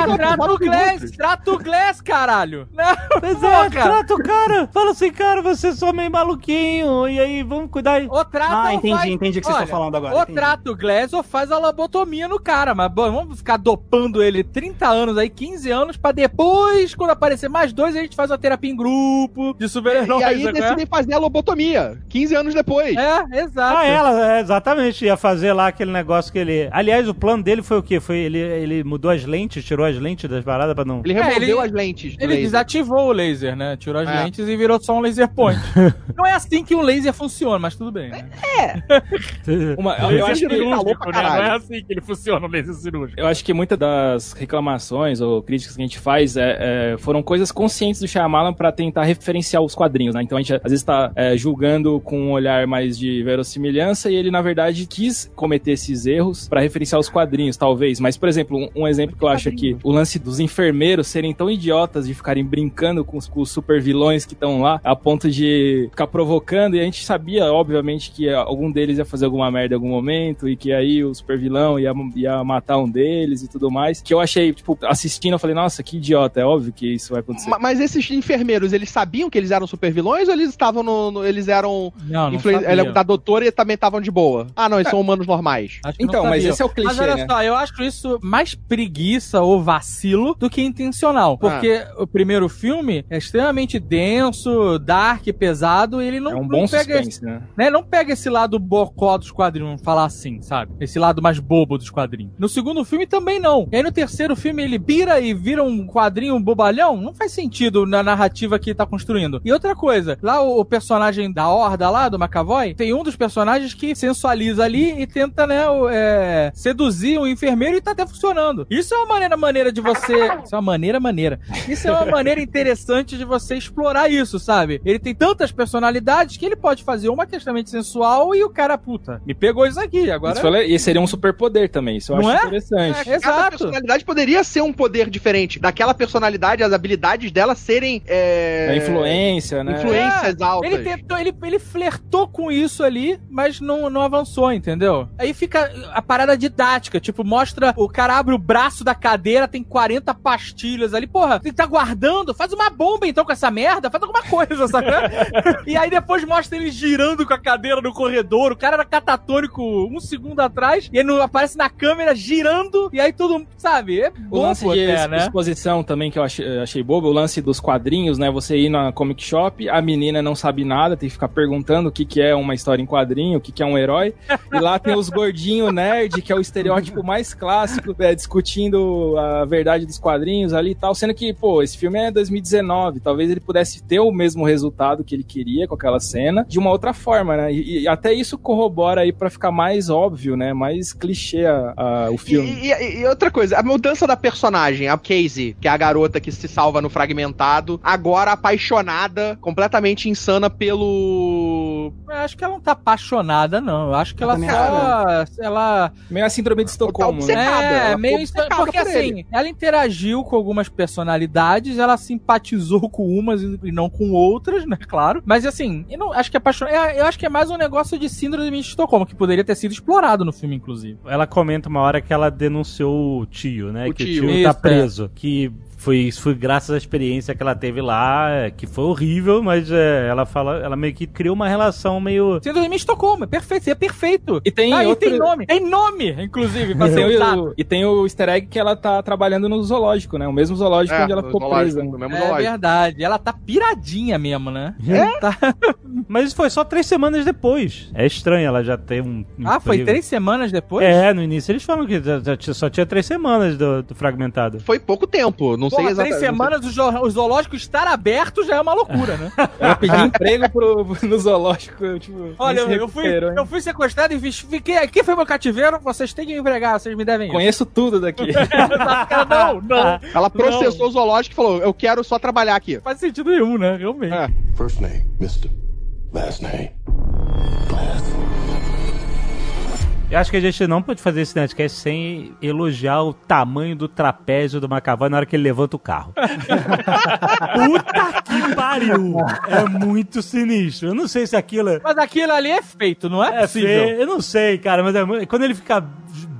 O Glass, caralho! Não, Pois é, cara. trata o cara. Fala assim, cara, você só meio maluquinho. E aí, vamos cuidar. Ou trata Ah, entendi, faz- entendi o que vocês estão falando agora. Ou entendi. trata o Glass ou faz a lobotomia no cara. Mas bom, vamos ficar dopando ele 30 anos aí, 15 anos, pra depois, quando aparecer mais dois, a gente faz uma terapia em grupo de super-heróis. E aí né? decidem fazer a lobotomia. 15 anos depois. É, exato. Ah, ela, é, exatamente, ia fazer lá aquele negócio que ele. Aliás, o plano dele foi o quê? Foi ele, ele mudou as lentes, tirou as lentes das paradas pra não. Ele removeu ele- as lentes do Ele laser. desativou o laser, né? Tirou as É. lentes e virou só um laser point. Não é assim que um laser funciona, mas tudo bem. Né? Uma, eu, Laser acho que, cirúrgico, né? pra caralho. assim que ele funciona, o laser cirúrgico. eu acho que muitas das reclamações ou críticas que a gente faz é, é, foram coisas conscientes do Shyamalan pra tentar referenciar os quadrinhos, né? Então a gente às vezes tá é, julgando com um olhar mais de verossimilhança e ele, na verdade, quis cometer esses erros pra referenciar os quadrinhos, talvez. Mas, por exemplo, um, um exemplo que eu acho aqui, o lance dos enfermeiros serem tão idiotas de ficarem brincando com os, com os super vilões que estão lá, a ponto de ficar provocando, e a gente sabia, obviamente, que algum deles ia fazer alguma merda em algum momento, e que aí o super vilão ia, ia matar um deles e tudo mais. Que eu achei, tipo, assistindo, eu falei, nossa, que idiota, é óbvio que isso vai acontecer. Ma- Mas esses enfermeiros, eles sabiam que eles eram super vilões ou eles estavam no. no- eles eram. Não, não ela- da doutora e também estavam de boa. Ah, não, eles são humanos normais. Não Então, mas esse é o clichê, Mas olha né? só, eu acho isso mais preguiça ou vacilo do que intencional. Porque o primeiro filme é extremamente denso, dark, pesado, e ele não, é um não bom pega suspense, né? né? Não pega esse lado bocó dos quadrinhos, falar assim, sabe? Esse lado mais bobo dos quadrinhos. No segundo filme também não. E aí no terceiro filme ele vira e vira um quadrinho um bobalhão, não faz sentido na narrativa que ele tá construindo. E outra coisa, lá o, o personagem da Horda lá, do McAvoy, tem um dos personagens que sensualiza ali e tenta, né, o- é, seduzir o enfermeiro e tá até funcionando. Isso é uma maneira maneira de você... Isso é uma maneira maneira. Isso é uma maneira interessante de você explorar isso, sabe? Ele tem tantas personalidades que ele pode fazer uma que é extremamente sensual e o cara, puta, me pegou isso aqui, agora... Isso foi- e seria um superpoder também, isso eu Não acho é? interessante. Cada Exato. personalidade poderia ser um poder diferente. Daquela personalidade, as habilidades dela serem. É... A influência, né? Influências altas. Ele tentou, ele, ele flertou com isso ali, mas não, não avançou, entendeu? Aí fica a parada didática, tipo, mostra o cara abre o braço da cadeira, tem 40 pastilhas ali. Porra, ele tá guardando, faz uma bomba então com essa merda, faz alguma coisa, sabe? e aí depois mostra ele girando com a cadeira no corredor. O cara era catatônico um segundo atrás, e ele não aparece na câmera girando, e aí tudo, sabe? É O lance de até, né? exposição também que eu achei, achei bobo, o lance dos quadrinhos, né? Você ir na comic shop, a menina não sabe nada, tem que ficar perguntando o que, que é uma história em quadrinho, o que, que é um herói. E lá tem os gordinhos nerd, que é o estereótipo mais clássico, né, discutindo a verdade dos quadrinhos ali e tal. Sendo que, pô, esse filme é 2019, talvez ele pudesse ter o mesmo resultado que ele queria com aquela cena, de uma outra forma, né? E, e até isso corrobora aí pra ficar mais óbvio, né? Mais clichê a- a- o E, filme. e- e outra coisa, a mudança da personagem, a Casey, que é a garota que se salva no fragmentado, agora apaixonada, completamente insana pelo. Eu acho que ela não tá apaixonada, não. Eu acho que ela só. Ela. Meio a síndrome de Estocolmo, Tá né? obcecada, é, ela meio Porque por assim, ele. ela interagiu com algumas personalidades, ela simpatizou com umas e não com outras, né? Claro. Mas assim, eu não acho que é apaixon... é, Eu acho que é mais um negócio de síndrome de Estocolmo, que poderia ter sido explorado no filme, inclusive. Ela comenta uma hora que ela denunciou o tio, né? O que tio. o tio Isso, tá é. preso. Que foi, isso foi graças à experiência que ela teve lá, é, que foi horrível, mas é, ela fala, ela meio que criou uma relação meio. Síndrome de Estocolmo, é perfeito, é perfeito. E tem Ah, e outro... tem nome, tem nome, inclusive, pra E ser tem, usado. o, e tem o easter egg que ela tá trabalhando no zoológico, né? O mesmo zoológico onde ela ficou presa. É zoológico. verdade, ela tá piradinha mesmo, né? Tá- Mas isso foi só três semanas depois. É estranho ela já ter um. Ah, foi emprego. três semanas depois? É, no início eles falam que já- já tinha- só tinha três semanas do, do fragmentado. Foi pouco tempo, não sei exatamente. três semanas o, zo- o zoológico estar aberto já é uma loucura, né? Ela pediu emprego pro, no zoológico, tipo, Olha, eu fui, hein? eu fui sequestrado e fiquei aqui, foi meu cativeiro, vocês têm que me empregar, vocês me devem isso. Conheço tudo daqui. Não, não. Ela processou o zoológico e falou: Eu quero só trabalhar aqui. Não faz sentido nenhum, né? Realmente. É. First name, Mr. Last name, Glass. Eu acho que a gente não pode fazer esse Nerdcast sem elogiar o tamanho do trapézio do Macavã na hora que ele levanta o carro. Puta que pariu! É muito sinistro. Eu não sei se aquilo é. Mas aquilo ali é feito, não é, É possível. feio. Eu não sei, cara, mas é quando ele fica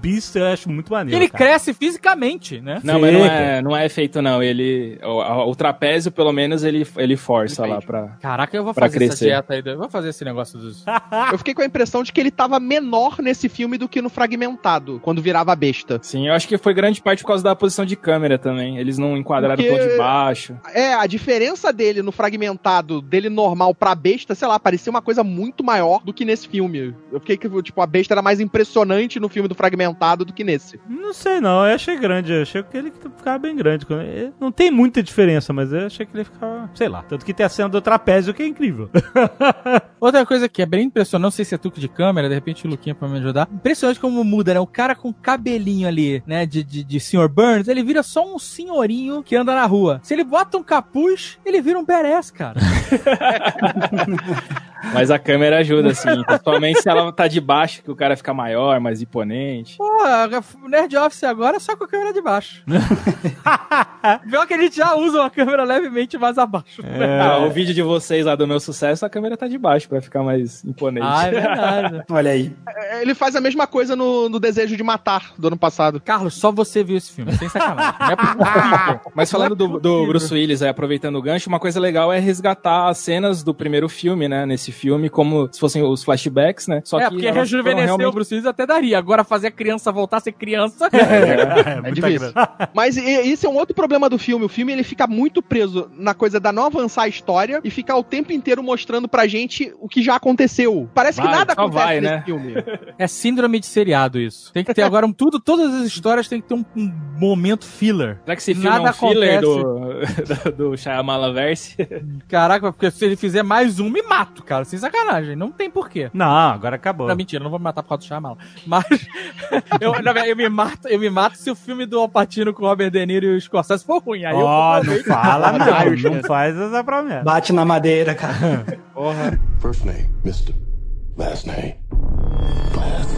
bicho, eu acho muito maneiro. Ele cara. cresce fisicamente, né? Não, mas não é, não é feito, não. Ele. O, o trapézio, pelo menos, ele, ele força lá pra. Caraca, eu vou fazer essa crescer. dieta aí. Eu vou fazer esse negócio dos... Eu fiquei com a impressão de que ele tava menor nesse filme do que no Fragmentado, quando virava a besta. Sim, eu acho que foi grande parte por causa da posição de câmera também. Eles não enquadraram Porque- o tom de baixo. É, a diferença dele no Fragmentado, dele normal pra besta, sei lá, parecia uma coisa muito maior do que nesse filme. Eu fiquei que, tipo, a besta era mais impressionante no filme do Fragmentado do que nesse. Não sei não, eu achei grande. Eu achei que ele ficava bem grande. Não tem muita diferença, mas eu achei que ele ficava, sei lá. Tanto que tem a cena do trapézio que é incrível. Outra coisa que é bem impressionante, não sei se é truque de câmera, de repente o Luquinha pra me ajudar. Impressionante como muda, né? O cara com cabelinho ali, né, de, de, de Sr. Burns, ele vira só um senhorinho que anda na rua. Se ele bota um capuz, ele vira um badass, cara. Mas a câmera ajuda, assim. Principalmente se ela tá de baixo, que o cara fica maior, mais imponente. Pô, o Nerd Office agora é só com a câmera de baixo. Pior que a gente já usa uma câmera levemente mais abaixo. Ah, o vídeo de vocês lá do meu sucesso, a câmera tá de baixo pra ficar mais imponente. Ah, é verdade. Olha aí. É, Ele faz a mesma coisa no, no Desejo de Matar, do ano passado. Carlos, só você viu esse filme, sem sacanagem. Não é possível. Mas falando do, do Bruce Willis, aí, aproveitando o gancho, uma coisa legal é resgatar as cenas do primeiro filme, né? Nesse filme, como se fossem os flashbacks, né? Só é, que porque rejuvenescer realmente- o Bruce Willis até daria. Agora fazer a criança voltar a ser criança. É difícil. Mas isso é um outro problema do filme. O filme ele fica muito preso na coisa da não avançar a história e ficar o tempo inteiro mostrando pra gente o que já aconteceu. Parece que Vai, nada só acontece vai, nesse né? filme. É síndrome de seriado isso. Tem que ter agora um tudo, todas as histórias tem que ter um, um momento filler. Será que esse filme Nada é um filler acontece. do, do, do Shyamalan Verse? Caraca, porque se ele fizer mais um, me mato, cara. Sem sacanagem. Não tem porquê. Não, agora acabou. Não, mentira, não vou me matar por causa do Shyamalan. Mas eu, na verdade, eu, me mato, eu me mato se o filme do Alpatino com o Robert De Niro e o Scorsese for ruim. Aí eu Ó, não fala não, não faz essa promessa. Bate na madeira, cara. Porra. First name, Mr. Last name, Glass.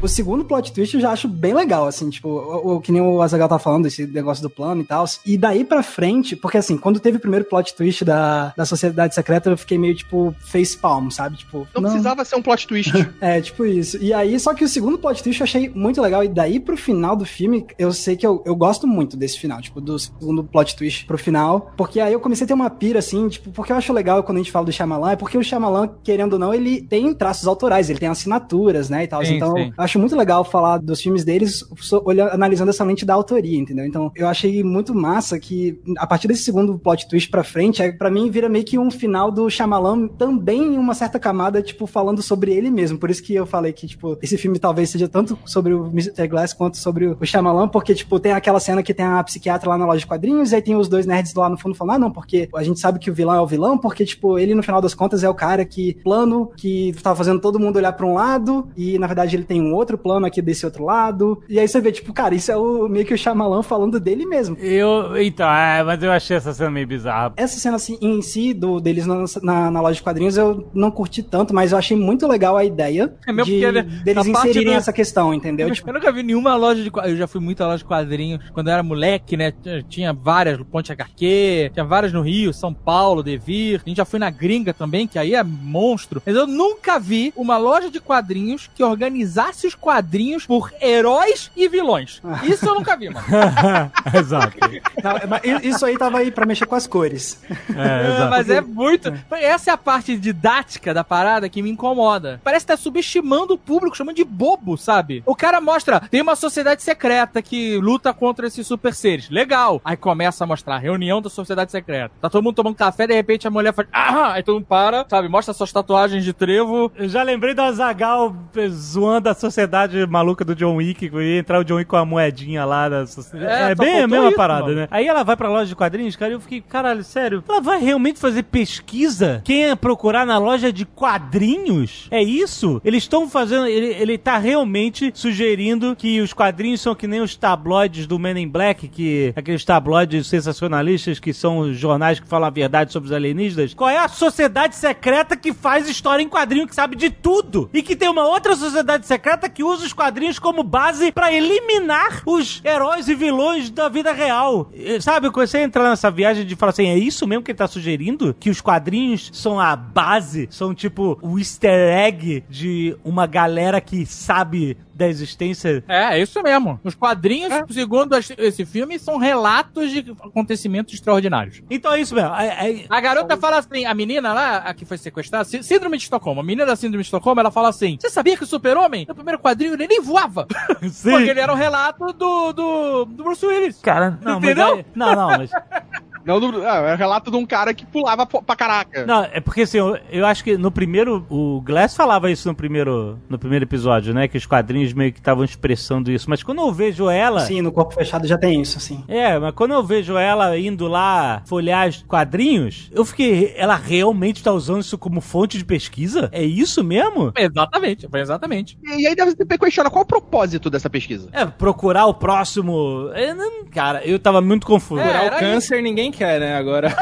O segundo plot twist eu já acho bem legal, assim, tipo, o, o que nem o Azagal tá falando, esse negócio do plano e tal. E daí pra frente, porque assim, quando teve o primeiro plot twist da, da Sociedade Secreta, eu fiquei meio, tipo, face palm, sabe? Tipo, Não, precisava ser um plot twist. É, tipo isso. E aí, só que o segundo plot twist eu achei muito legal. E daí pro final do filme, eu sei que eu, eu gosto muito desse final, tipo, do segundo plot twist pro final. Porque aí eu comecei a ter uma pira, assim, tipo, porque eu acho legal quando a gente fala do Shyamalan, é porque o Shyamalan, querendo ou não, ele tem traços autorais, ele tem assinaturas, né, e tal. Sim, então, sim. eu acho muito legal falar dos filmes deles olhando, analisando essa lente da autoria, entendeu? Então, eu achei muito massa que, a partir desse segundo plot twist pra frente, é, pra mim vira meio que um final do Shyamalan também em uma certa camada, tipo, falando sobre ele mesmo. Por isso que eu falei que, tipo, esse filme talvez seja tanto sobre o Mr. Glass quanto sobre o Shyamalan, porque, tipo, tem aquela cena que tem a psiquiatra lá na loja de quadrinhos, e aí tem os dois nerds lá no fundo falando, ah, não, porque a gente sabe que o vilão é o vilão, porque, tipo, ele no final das contas é o cara que, plano, que tava fazendo todo mundo olhar pra um lado, e na verdade ele tem um outro plano aqui desse outro lado. E aí você vê, tipo, cara, isso é o meio que o Shyamalan falando dele mesmo. Eu. Então, é, mas eu achei essa cena meio bizarra. Essa cena assim, em si, do, deles na, na, na loja de quadrinhos, eu não curti tanto, mas eu achei muito legal a ideia É mesmo de, porque, né, deles inserirem do- essa questão, entendeu? Tipo, Eu nunca vi nenhuma loja de quadrinhos. Eu já fui muito à loja de quadrinhos. Quando eu era moleque, né? tinha- várias Ponte HQ, tinha várias no Rio, São Paulo, Devir. A gente já foi na gringa também, que aí é monstro. Mas eu nunca vi uma loja de quadrinhos que organizasse os quadrinhos por heróis e vilões. Isso eu nunca vi, mano. Exato. tá, mas isso aí tava aí pra mexer com as cores. É, É, exato. mas é muito. Essa é a parte didática da parada que me incomoda. Parece que tá subestimando o público, chamando de bobo, sabe? O cara mostra, tem uma sociedade secreta que luta contra esses super seres. Legal. Aí começa a mostrar a reunião da sociedade secreta. Tá todo mundo tomando café, de repente a mulher faz. Ah! Aí todo mundo para, sabe? Mostra suas tatuagens de trevo. Eu já lembrei do Azagal zoando a sociedade maluca do John Wick, que ia entrar o John Wick com a moedinha lá da sociedade. É, É, bem a mesma isso, parada, mano. né? Aí ela vai pra loja de quadrinhos, cara, e eu fiquei, caralho, sério, ela vai realmente fazer pesquisa? Quem é procurar na loja de quadrinhos? É isso? Eles estão fazendo, ele, ele tá realmente sugerindo que os quadrinhos são que nem os tabloides do Men in Black, que aqueles tabloides sensacionalistas que são os jornais que falam a verdade sobre os alienígenas. Qual é a sociedade secreta que faz história em quadrinho, que sabe de tudo? E que tem uma outra sociedade secreta que usa os quadrinhos como base pra eliminar os heróis e vilões da vida real. Sabe, eu comecei a entrar nessa viagem de falar assim, é isso mesmo que ele tá sugerindo? Que os quadrinhos são a base, são tipo o easter egg de uma galera que sabe da existência É, é isso mesmo. Os quadrinhos, segundo as- esse filme, são relatos de acontecimentos extraordinários. Então é isso mesmo. É- é- A garota fala assim, a menina lá, a que foi sequestrada, sí- síndrome de Estocolmo, a menina da síndrome de Estocolmo, ela fala assim, você sabia que o super-homem, no primeiro quadrinho, ele nem voava? Sim. Porque ele era um relato do, do, do Bruce Willis. Cara, não, mas Entendeu? é- não, não, mas Não, do- ah, é o relato de um cara que pulava pra caraca. Não, é porque assim, eu, eu acho que no primeiro. O Glass falava isso no primeiro, no primeiro episódio, né? Que os quadrinhos meio que estavam expressando isso. Mas quando eu vejo ela. Sim, no corpo fechado já tem isso, assim. É, mas quando eu vejo ela indo lá folhear os quadrinhos, eu fiquei. Ela realmente tá usando isso como fonte de pesquisa? É isso mesmo? Exatamente, foi exatamente. E aí deve ter questiona qual o propósito dessa pesquisa. É, procurar o próximo. É, não- cara, eu tava muito confuso. É, Curar era o câncer ninguém quer, né? Agora.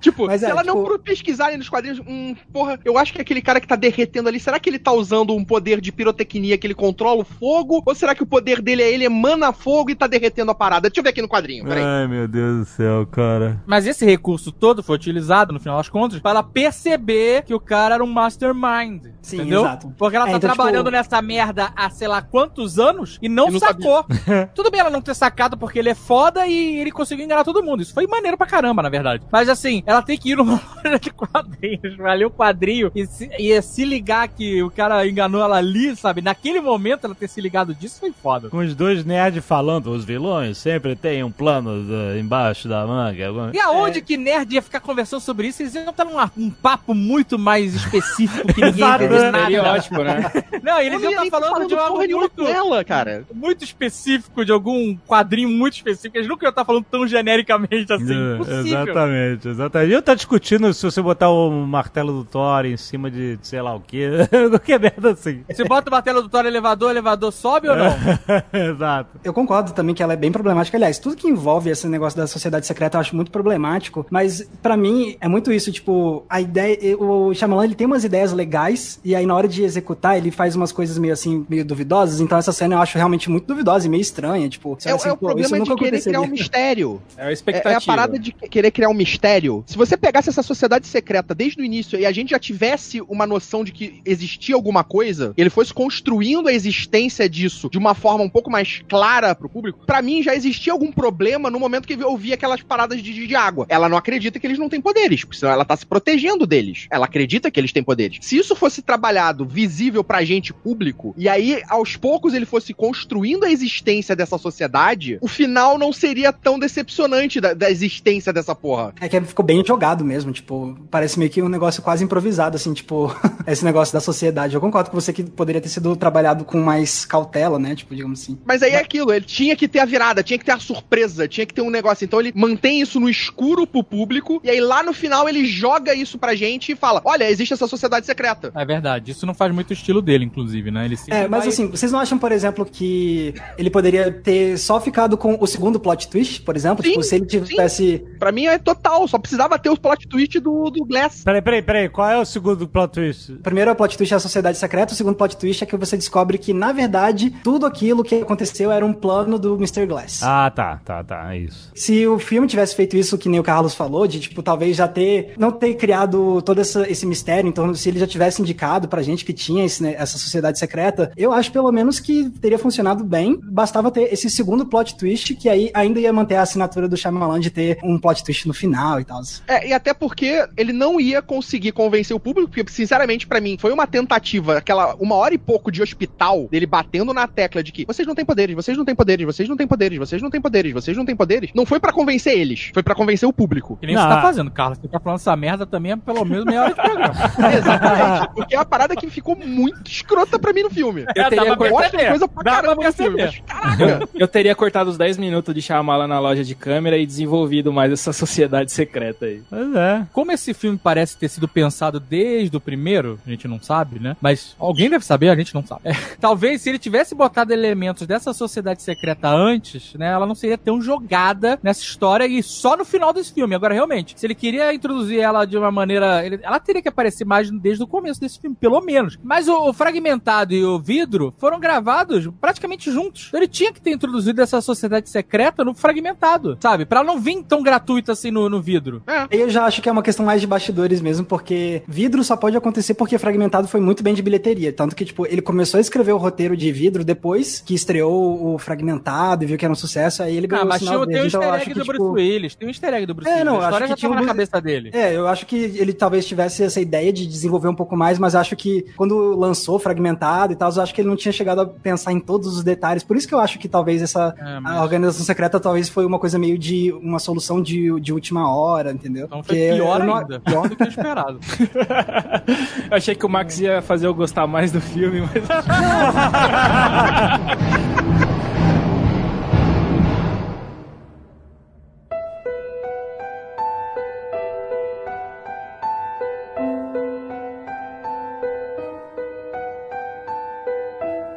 Tipo, Mas se é, ela não tipo- pro- pesquisarem nos quadrinhos, hum, porra, eu acho que aquele cara que tá derretendo ali, será que ele tá usando um poder de pirotecnia que ele controla o fogo? Ou será que o poder dele é ele emana fogo e tá derretendo a parada? Deixa eu ver aqui no quadrinho, peraí. Ai, meu Deus do céu, cara. Mas esse recurso todo foi utilizado, no final das contas, para ela perceber que o cara era um mastermind. Sim, entendeu? exato. Porque ela É, tá então, trabalhando tipo- nessa merda há sei lá quantos anos e não, E não sacou. Tudo bem ela não ter sacado porque ele é foda e ele conseguiu enganar todo mundo. Isso foi maneiro pra caramba, na verdade. Mas assim, ela tem que ir numa loja de quadrinhos, pra ler o quadrinho e se, e se ligar que o cara enganou ela ali, sabe? Naquele momento ela ter se ligado disso foi foda. Com os dois nerds falando, os vilões sempre têm um plano da- embaixo da manga. E aonde que nerd ia ficar conversando sobre isso? Eles iam estar num um papo muito mais específico que ninguém Exato, entende né? nada. Estereótipo, né? Não, eles iam ia estar nem falando de algo muito, com ela, cara. muito específico, de algum quadrinho muito específico. Eles nunca iam estar falando tão genericamente assim. É, Impossível. exatamente, exatamente. E eu tá discutindo se você botar o martelo do Thor em cima de sei lá o que, qualquer merda assim. Você bota o martelo do Thor no elevador, o elevador sobe ou não? Exato. Eu concordo também que ela é bem problemática. Aliás, tudo que envolve esse negócio da sociedade secreta eu acho muito problemático. Mas pra mim é muito isso, tipo, a ideia. O Shyamalan ele tem umas ideias legais e aí na hora de executar ele faz umas coisas meio assim, meio duvidosas. Então essa cena eu acho realmente muito duvidosa e meio estranha. Tipo, É, assim, é o problema isso de nunca querer criar um mistério. É a É, expectativa. é a parada de querer criar um mistério. Se você pegasse essa sociedade secreta desde o início e a gente já tivesse uma noção de que existia alguma coisa, ele fosse construindo a existência disso de uma forma um pouco mais clara pro público, pra mim já existia algum problema no momento que eu vi aquelas paradas de, de água. Ela não acredita que eles não têm poderes, porque senão ela tá se protegendo deles. Ela acredita que eles têm poderes. Se isso fosse trabalhado visível pra gente público, e aí aos poucos ele fosse construindo a existência dessa sociedade, o final não seria tão decepcionante da, da existência dessa porra. É que ficou bem jogado mesmo, tipo, parece meio que um negócio quase improvisado, assim, tipo, esse negócio da sociedade. Eu concordo com você que poderia ter sido trabalhado com mais cautela, né? Tipo, digamos assim. Mas aí é aquilo, ele tinha que ter a virada, tinha que ter a surpresa, tinha que ter um negócio. Então ele mantém isso no escuro pro público, e aí lá no final ele joga isso pra gente e fala: olha, existe essa sociedade secreta. É verdade. Isso não faz muito o estilo dele, inclusive, né? Ele É, mas vai- assim, vocês não acham, por exemplo, que ele poderia ter só ficado com o segundo plot twist, por exemplo? Sim, tipo, se ele tivesse. Pra mim é total, só precisava ter o plot twist do, do Glass. Peraí, peraí, peraí. Qual é o segundo plot twist? O primeiro plot twist é a sociedade secreta, o segundo plot twist é que você descobre que, na verdade, tudo aquilo que aconteceu era um plano do Mr. Glass. Ah, tá, tá, tá. É isso. Se o filme tivesse feito isso que nem o Carlos falou, de tipo, talvez já ter. não ter criado todo essa- esse mistério, então se ele já tivesse indicado pra gente que tinha esse, né, essa sociedade secreta, eu acho pelo menos que teria funcionado bem. Bastava ter esse segundo plot twist, que aí ainda ia manter a assinatura do Shyamalan de ter um plot twist no final e tal. É, e até porque ele não ia conseguir convencer o público, porque, sinceramente, pra mim, foi uma tentativa, aquela uma hora e pouco de hospital, dele batendo na tecla de que vocês não têm poderes, vocês não têm poderes, vocês não têm poderes, vocês não têm poderes, vocês não têm poderes. Não foi pra convencer eles, foi pra convencer o público. Que nem Não. você tá fazendo, Carlos. Você tá falando essa merda também é pelo menos meia hora de programa. Exatamente. Porque é uma parada que ficou muito escrota pra mim no filme. Eu teria dá pra Mostra perceber. coisa pra Dá pra caramba no filme. Mas, caraca. Eu teria cortado os 10 minutos de Shyamalan na loja de câmera e desenvolvido mais essa sociedade secreta aí. Pois é. Como esse filme parece ter sido pensado desde o primeiro, a gente não sabe, né? Mas alguém deve saber, a gente não sabe. É, talvez se ele tivesse botado elementos dessa sociedade secreta antes, né? Ela não seria tão jogada nessa história e só no final desse filme. Agora, realmente, se ele queria introduzir ela de uma maneira. ele- ela teria que aparecer mais desde o começo desse filme, pelo menos. Mas o, o fragmentado e o vidro foram gravados praticamente juntos. Então ele tinha que ter introduzido essa sociedade secreta no fragmentado, sabe? Pra não vir tão gratuito assim no, no vidro. Eu já acho que é uma questão mais de bastidores mesmo, porque vidro só pode acontecer porque Fragmentado foi muito bem de bilheteria. Tanto que, tipo, ele começou a escrever o roteiro de vidro depois que estreou o Fragmentado e viu que era um sucesso, aí ele ganhou Ah, o mas sinal tinha, tem um Então easter egg que, do tipo... Bruce Willis. Tem um easter egg do Bruce É, Willis. não, a história acho já que tinha tava um na cabeça dele. É, eu acho que ele talvez tivesse essa ideia de desenvolver um pouco mais, mas acho que quando lançou fragmentado e tal, eu acho que ele não tinha chegado a pensar em todos os detalhes. Por isso que eu acho que talvez essa É, mas- a organização secreta talvez foi uma coisa meio de uma solução de, de última hora, entendeu? Então foi Porque pior eu não- ainda. Pior do que o esperado. Eu achei que o Max ia fazer eu gostar mais do filme, mas.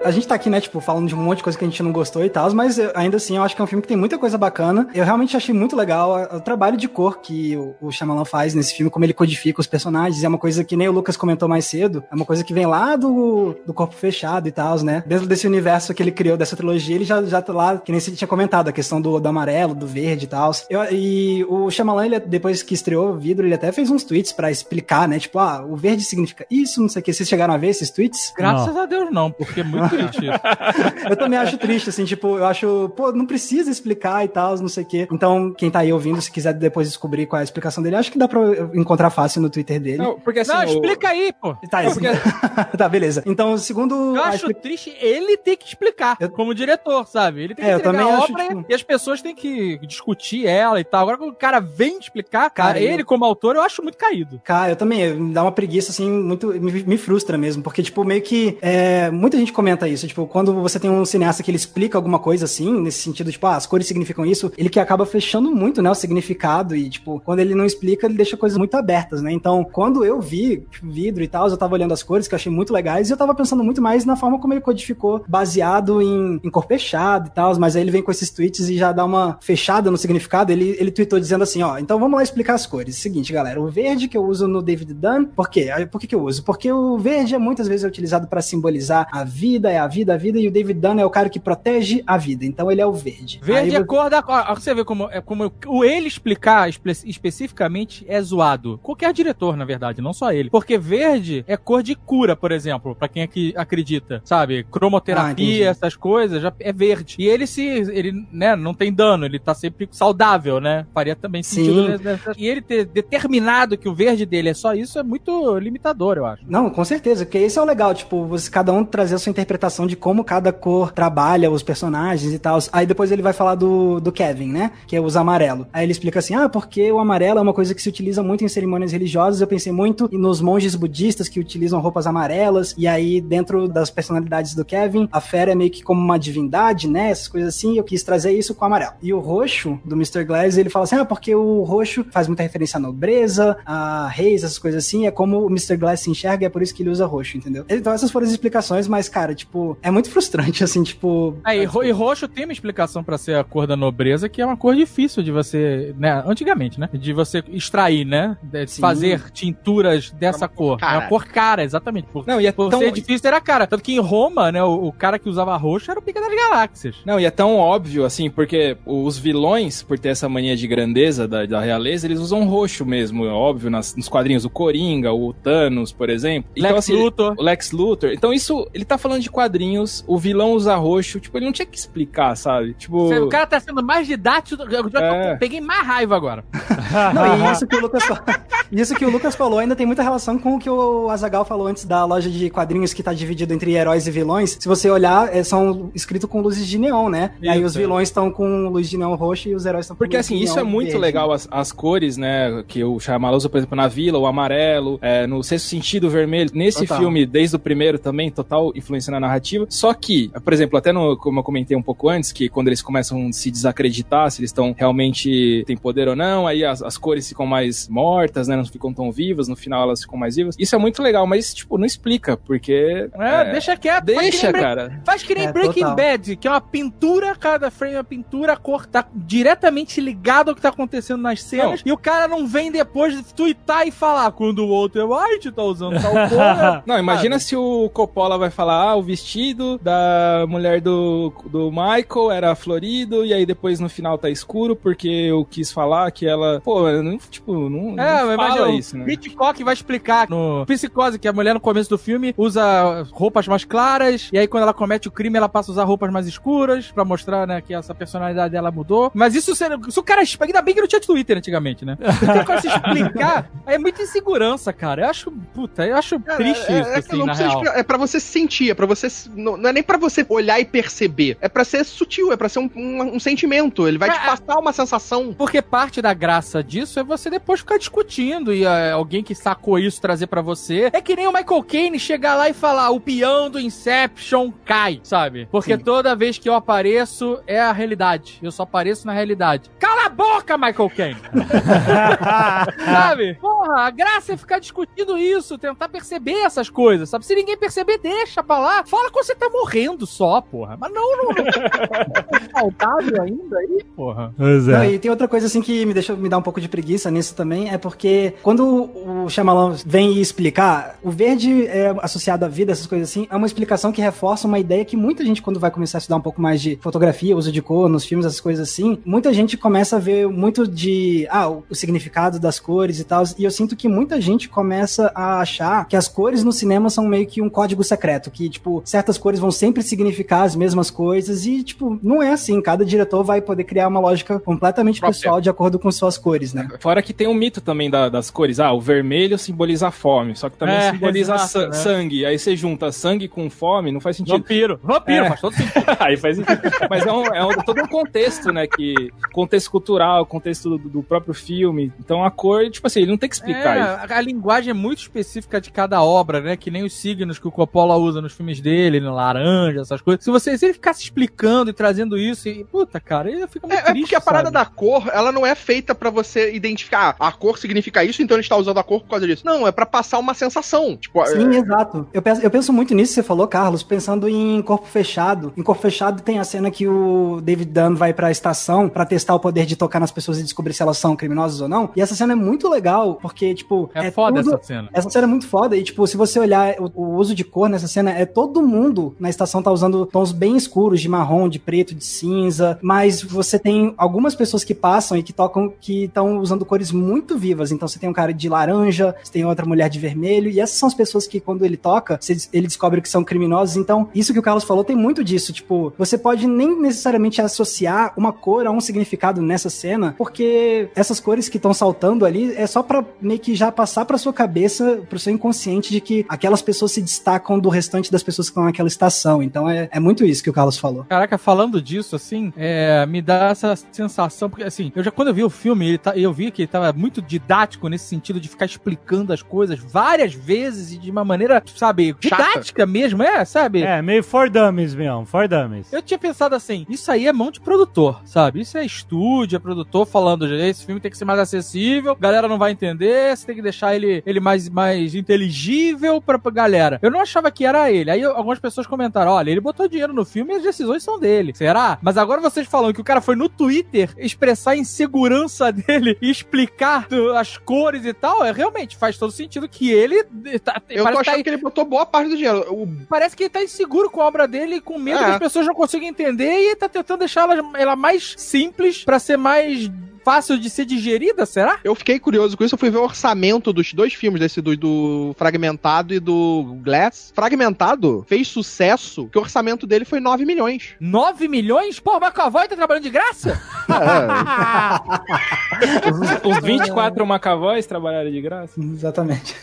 A gente tá aqui, né, tipo, falando de um monte de coisa que a gente não gostou e tal, mas eu- ainda assim eu acho que é um filme que tem muita coisa bacana. Eu realmente achei muito legal o trabalho de cor que o, o Shyamalan faz nesse filme, como ele codifica os personagens. É uma coisa que nem o Lucas comentou mais cedo, é uma coisa que vem lá do, do corpo fechado e tal, né? Dentro desse universo que ele criou, dessa trilogia, ele já, já tá lá, que nem você tinha comentado, a questão do, do amarelo, do verde e tal. E o Shyamalan, ele, depois que estreou o vidro, ele até fez uns tweets pra explicar, né? Tipo, ah, o verde significa isso, não sei o que. Vocês chegaram a ver esses tweets? Graças a Deus não, porque é muito triste isso. eu também acho triste, assim, tipo, eu acho, pô, não precisa explicar e tal, não sei o quê. Então, quem tá aí ouvindo, se quiser depois descobrir qual é a explicação dele, acho que dá pra encontrar fácil no Twitter dele. Não, porque assim. Não, o- explica aí, pô. Tá, Não, porque- tá, beleza. Então, segundo. Eu a acho expli- triste ele ter que explicar, Eu- como diretor, sabe? Ele tem que É, eu entregar também a acho, obra tipo- e as pessoas têm que discutir ela e tal. Agora, quando o cara vem explicar, cara, Cara, eu- ele como autor, eu acho muito caído. Cara, eu também, me dá uma preguiça, assim, muito. Me, me frustra mesmo, porque, tipo, meio que. é, muita gente comenta isso, tipo, quando você tem um cineasta que ele explica alguma coisa assim, nesse sentido, tipo, ah, as cores significam isso, ele que acaba fechando muito, né, o significado e, tipo, quando ele não explica, ele deixa coisas muito abertas, né? Então, quando eu vi tipo, vidro e tal, eu tava olhando as cores que eu achei muito legais e eu tava pensando muito mais na forma como ele codificou, baseado em, em cor fechada e tal, mas aí ele vem com esses tweets e já dá uma fechada no significado, ele, ele tweetou dizendo assim, ó, então vamos lá explicar as cores. Seguinte, galera, o verde que eu uso no David Dunn, por quê? Por que, que eu uso? Porque o verde é muitas vezes utilizado para simbolizar a vida, é a vida, a vida, e o David Dunn é o cara que protege a vida, então ele é o verde. Verde Aí é cor da. Ó, Você vê como, é como o ele explicar espe- especificamente é zoado. Qualquer diretor, na verdade, não só ele. Porque verde é cor de cura, por exemplo, pra quem aqui acredita. Sabe? Ah. Cromoterapia, essas coisas, já é verde. E ele se. Ele, né, não tem dano, ele tá sempre saudável, né? Faria também sentido. Sim. E ele ter determinado que o verde dele é só isso é muito limitador, eu acho. Não, com certeza, porque esse é o legal, tipo, você cada um trazer a sua interpretação de como cada cor trabalha os personagens e tal. Aí depois ele vai falar do, do Kevin, né? Que é usa amarelo. Aí ele explica assim: ah, porque o amarelo é uma coisa que se utiliza muito em cerimônias religiosas. Eu pensei muito nos monges budistas que utilizam roupas amarelas. E aí, dentro das personalidades do Kevin, a fera é meio que como uma divindade, né? Essas coisas assim. Eu quis trazer isso com o amarelo. E o roxo do Mr. Glass, ele fala assim: ah, porque o roxo faz muita referência à nobreza, a reis, essas coisas assim. É como o Mr. Glass se enxerga, é por isso que ele usa roxo, entendeu? Então essas foram as explicações, mas, cara, tipo, é muito frustrante, assim, tipo. É, e, ro- e roxo tem uma explicação pra ser a cor da nobreza, que é uma cor difícil de você, né, antigamente, né, de você extrair, né, de Sim. fazer tinturas dessa cor. É uma cor cara, exatamente. Por, Não, e é por tão- ser difícil era cara. Tanto que em Roma, né, o, o cara que usava roxo era o Pica das Galáxias. Não, e é tão óbvio, assim, porque os vilões, por ter essa mania de grandeza da, da realeza, eles usam roxo mesmo, é óbvio, nas- nos quadrinhos. O Coringa, o Thanos, por exemplo. Então, Lex assim, Luthor. o Lex Luthor. Então, isso, ele tá falando de quadrinhos, o vilão usa roxo, tipo, ele não tinha que explicar, sabe? Tipo. O cara tá sendo mais didático. do- Eu, já É. peguei mais raiva agora. Não, e isso que o Lucas fa- isso que o Lucas falou ainda tem muita relação com o que o Azagal falou antes da loja de quadrinhos que tá dividido entre heróis e vilões. Se você olhar, é, são escritos com luzes de neon, né? E aí os vilões estão com luz de neon roxo e os heróis estão com Porque luz assim, de isso é muito verde. legal, as, as cores, né? Que o Shyamalan usa, por exemplo, na Vila, o amarelo, é, no Sexto Sentido, o vermelho. Nesse Total. filme, desde o primeiro também, total influência na narrativa. Só que, por exemplo, até no, como eu comentei um pouco antes, que quando eles começam a se desacreditar, se eles estão realmente têm poder ou não, aí as, as cores ficam mais mortas, né? Não ficam tão vivas, no final elas ficam mais vivas. Isso é muito legal, mas, tipo, não explica, porque... É, deixa quieto. faz que Deixa, Break- cara. Faz que nem É, Breaking total. Bad, que é uma pintura, cada frame é uma pintura, a cor tá diretamente ligada ao que tá acontecendo nas cenas, e o cara não vem depois de twittar e falar quando o Walter White tá usando tal cor. Não, imagina se o Coppola vai falar, ah, o vestido da mulher do, do Michael era florido, e aí depois no final tá escuro, porque eu quis falar que ela. Pô, não, tipo, não, É, não mas fala imagina, isso, né? Hitchcock vai explicar no Psicose que a mulher no começo do filme usa roupas mais claras, e aí quando ela comete o crime ela passa a usar roupas mais escuras, pra mostrar, né, que essa personalidade dela mudou. Mas isso, se, se o cara... Ainda bem que não tinha Twitter antigamente, né? O cara se explicar, é muita insegurança, cara. Eu acho, puta, eu acho Cara, triste é, isso, é assim, não na real. explicar, é pra você sentir, é pra você. Não, não é nem pra você olhar e perceber. É pra ser sutil, é pra ser um, um- um sentimento. Ele vai te É. passar uma sensação. Porque parte da graça disso é você depois ficar discutindo e é, alguém que sacou isso trazer pra você. É que nem o Michael Caine chegar lá e falar: o peão do Inception cai, sabe? Porque Sim. toda vez que eu apareço é a realidade. Eu só apareço na realidade. Cala a boca, Michael Caine! sabe? Porra, a graça é ficar discutindo isso, tentar perceber essas coisas, sabe? Se ninguém perceber, deixa pra lá. Fala quando você tá morrendo só, porra. Mas não, não. não. Saudável ainda aí, porra. Pois Não, é. e tem outra coisa assim que me deixa me dá um pouco de preguiça nisso também, é porque quando o Shyamalan vem explicar, o verde é associado à vida, essas coisas assim, é uma explicação que reforça uma ideia que muita gente quando vai começar a estudar um pouco mais de fotografia, uso de cor nos filmes, essas coisas assim, muita gente começa a ver muito de ah, o, o significado das cores e tal, e eu sinto que muita gente começa a achar que as cores no cinema são meio que um código secreto, que tipo, certas cores vão sempre significar as mesmas coisas e tipo, não é assim, cada diretor vai poder criar uma lógica completamente Própria. pessoal de acordo com suas cores, né? Fora que tem um mito também da, das cores. Ah, o vermelho simboliza fome, só que também É, simboliza exato, sa- né? sangue. Aí você junta sangue com fome, não faz sentido. Vampiro. Vampiro, É. faz todo sentido. Aí faz sentido. Mas é, um, é um- todo um contexto, né? Que, contexto cultural, contexto do, do próprio filme. Então a cor, tipo assim, ele não tem que explicar isso. É, a, a linguagem é muito específica de cada obra, né? Que nem os signos que o Coppola usa nos filmes dele, no laranja, essas coisas. Se você se ele ficasse explicando e trazendo isso, e, puta, cara, ele fica muito É, é triste, porque a parada sabe? da cor, ela não é feita pra você identificar, ah, a cor significa isso, então ele está usando a cor por causa disso. Não, é pra passar uma sensação. Tipo, Sim, é- exato. Eu penso, eu penso muito nisso que você falou, Carlos, pensando em Corpo Fechado. Em Corpo Fechado tem a cena que o David Dunn vai pra estação pra testar o poder de tocar nas pessoas e descobrir se elas são criminosas ou não. E essa cena é muito legal, porque, tipo... É, foda tudo- essa cena. Essa cena é muito foda. E, tipo, se você olhar o, o uso de cor nessa cena, é todo mundo na estação tá usando tons bem escuros, de marrom, de preto, de cinza. Mas você tem algumas pessoas que passam e que tocam, que estão usando cores muito vivas. Então você tem um cara de laranja, você tem outra mulher de vermelho. E essas são as pessoas que, quando ele toca, ele descobre que são criminosos. Então, isso que o Carlos falou tem muito disso. Tipo, você pode nem necessariamente associar uma cor a um significado nessa cena, porque essas cores que estão saltando ali é só pra meio que já passar pra sua cabeça, pro seu inconsciente, de que aquelas pessoas se destacam do restante das pessoas que estão naquela estação. Então é, é muito isso que o Carlos falou. Caraca, falando disso, assim, é, me dá essa sensação, porque assim, eu já quando eu vi o filme, ele tá- eu vi que ele tava muito didático nesse sentido de ficar explicando as coisas várias vezes e de uma maneira, sabe, Chata. didática mesmo, é, sabe? É, meio for dummies mesmo, for dummies. Eu tinha pensado assim, isso aí é mão de produtor, sabe? Isso é estúdio, é produtor falando, esse filme tem que ser mais acessível, a galera não vai entender, você tem que deixar ele, ele mais, mais inteligível pra, pra galera. Eu não achava que era ele. Aí eu- algumas pessoas comentaram, olha, ele botou dinheiro no filme e as decisões são dele. Será? Mas agora vocês falam que o cara foi no Twitter expressar a insegurança dele e explicar as cores e tal, é, realmente faz todo sentido que ele... Tá, eu tô tá achando que ele botou boa parte do dinheiro. O Parece que ele tá inseguro com a obra dele, com medo É. que as pessoas não consigam entender e ele tá tentando deixar ela, ela mais simples pra ser mais fácil de ser digerida, será? Eu fiquei curioso com isso, eu fui ver o orçamento dos dois filmes, desse do, do Fragmentado e do Glass. Fragmentado fez sucesso, que o orçamento dele foi 9 milhões. 9 milhões? Pô, o McAvoy tá trabalhando de graça? Os 24 Macavoys trabalharam de graça. Exatamente.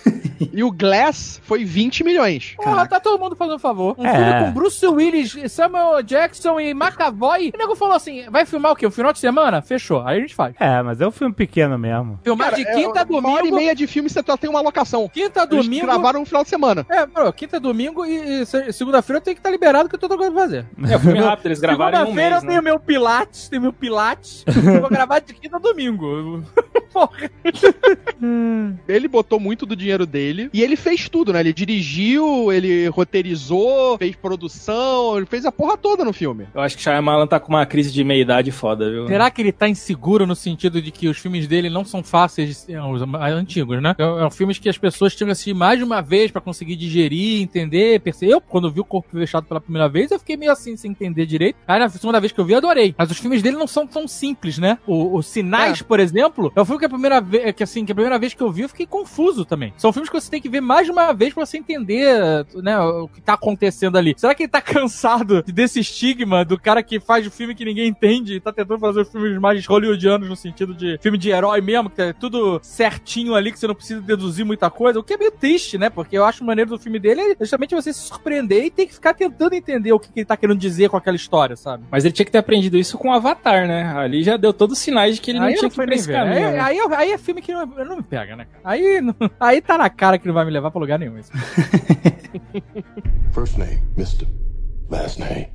E o Glass foi 20 milhões. Porra, tá todo mundo fazendo um favor. Um É. filme com Bruce Willis, Samuel Jackson e McAvoy. E o nego falou assim: vai filmar o quê? Um final de semana? Fechou. Aí a gente faz. É, mas é um filme pequeno mesmo. Filmar Cara, de é quinta a Uma hora e domingo. meia de filme você só tem uma locação. Quinta a Eles domingo. gravaram no final de semana. É, bro, quinta a domingo e, e se- segunda-feira eu tenho que estar liberado que eu tô pra fazer. É, o filme rápido, eles gravaram em um Segunda-feira mês, eu tenho né? meu Pilates, tenho meu Pilates. eu vou gravar de quinta a domingo. Porra. Ele botou muito do dinheiro dele e ele fez tudo, né? Ele dirigiu, ele roteirizou, fez produção, ele fez a porra toda no filme. Eu acho que Shyamalan tá com uma crise de meia-idade foda, viu? Será que ele tá inseguro no sentido de que os filmes dele não são fáceis de ser, os antigos, né? São filmes que as pessoas tinham que assistir mais de uma vez pra conseguir digerir, entender, perceber. Eu, quando vi o Corpo Fechado pela primeira vez, eu fiquei meio assim, sem entender direito. Aí na segunda vez que eu vi, eu adorei. Mas os filmes dele não são tão simples, né? O, os Sinais, É. por exemplo, é um filme que a primeira vez, que assim, que a primeira vez que eu vi, eu fiquei confuso também. São filmes que você tem que ver mais de uma vez pra você entender, né, o que tá acontecendo ali. Será que ele tá cansado desse estigma do cara que faz o filme que ninguém entende e tá tentando fazer filmes mais hollywoodianos no sentido de filme de herói mesmo, que é tudo certinho ali, que você não precisa deduzir muita coisa, o que é meio triste, né? Porque eu acho maneiro do filme dele é justamente você se surpreender e ter que ficar tentando entender o que, que ele tá querendo dizer com aquela história, sabe? Mas ele tinha que ter aprendido isso com o Avatar, né? Ali já deu todos os sinais de que ele não aí tinha eu que ir pra esse caminho. Aí, né? aí, aí é filme que não, não me pega, né? Aí, não- aí tá na cara que não vai me levar pra lugar nenhum. Isso. First name, Mr. Last name.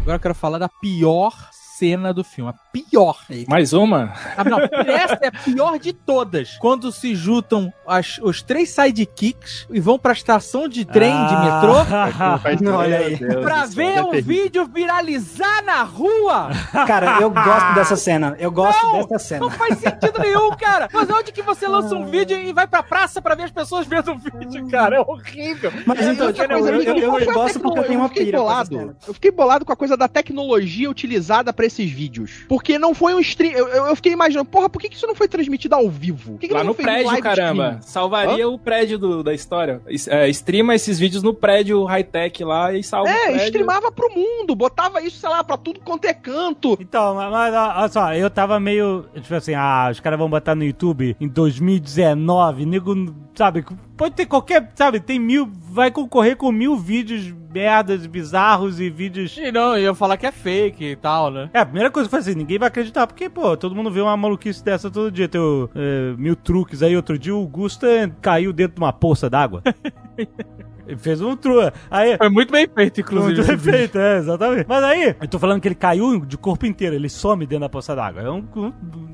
Agora eu quero falar da pior cena do filme. A pior. Mais uma? Ah, não, essa é a pior de todas. Quando se juntam as- os três sidekicks e vão pra estação de trem, de metrô, Olha aí. pra ver o vídeo viralizar na rua. Cara, eu gosto dessa cena. Eu gosto Não, dessa cena. Não faz sentido nenhum, cara. Mas onde que você lança um vídeo e vai pra praça pra ver as pessoas vendo o vídeo, cara? É horrível. Mas então, Outra coisa, eu, eu, eu foi a gosto porque eu tenho uma fiquei pira bolado. Eu fiquei bolado com a coisa da tecnologia utilizada pra esses vídeos? Porque não foi um stream. Eu, eu- eu fiquei imaginando, porra, por que, que isso não foi transmitido ao vivo? Por que que Lá no um prédio, caramba. stream? Salvaria o prédio do- da história. É, streama esses vídeos no prédio high-tech lá e salva o É, streamava pro mundo, botava isso, sei lá, pra tudo quanto é canto. Então, mas, olha só, eu tava meio. Tipo assim, ah, os caras vão botar no YouTube em 2019, nego, sabe? Pode ter qualquer. Sabe, tem mil. Vai concorrer com mil vídeos merdas, bizarros e vídeos. E não, ia falar que é fake e tal, né? É, a primeira coisa que eu falei assim, ninguém vai acreditar, porque, pô, todo mundo vê uma maluquice dessa todo dia. Tem o, é, mil truques aí. Outro dia o Gusta caiu dentro de uma poça d'água. Ele fez um truque. Aí, Foi muito bem feito, inclusive. muito bem feito, é, exatamente. Mas aí, eu tô falando que ele caiu de corpo inteiro, ele some dentro da poça d'água. É um, um-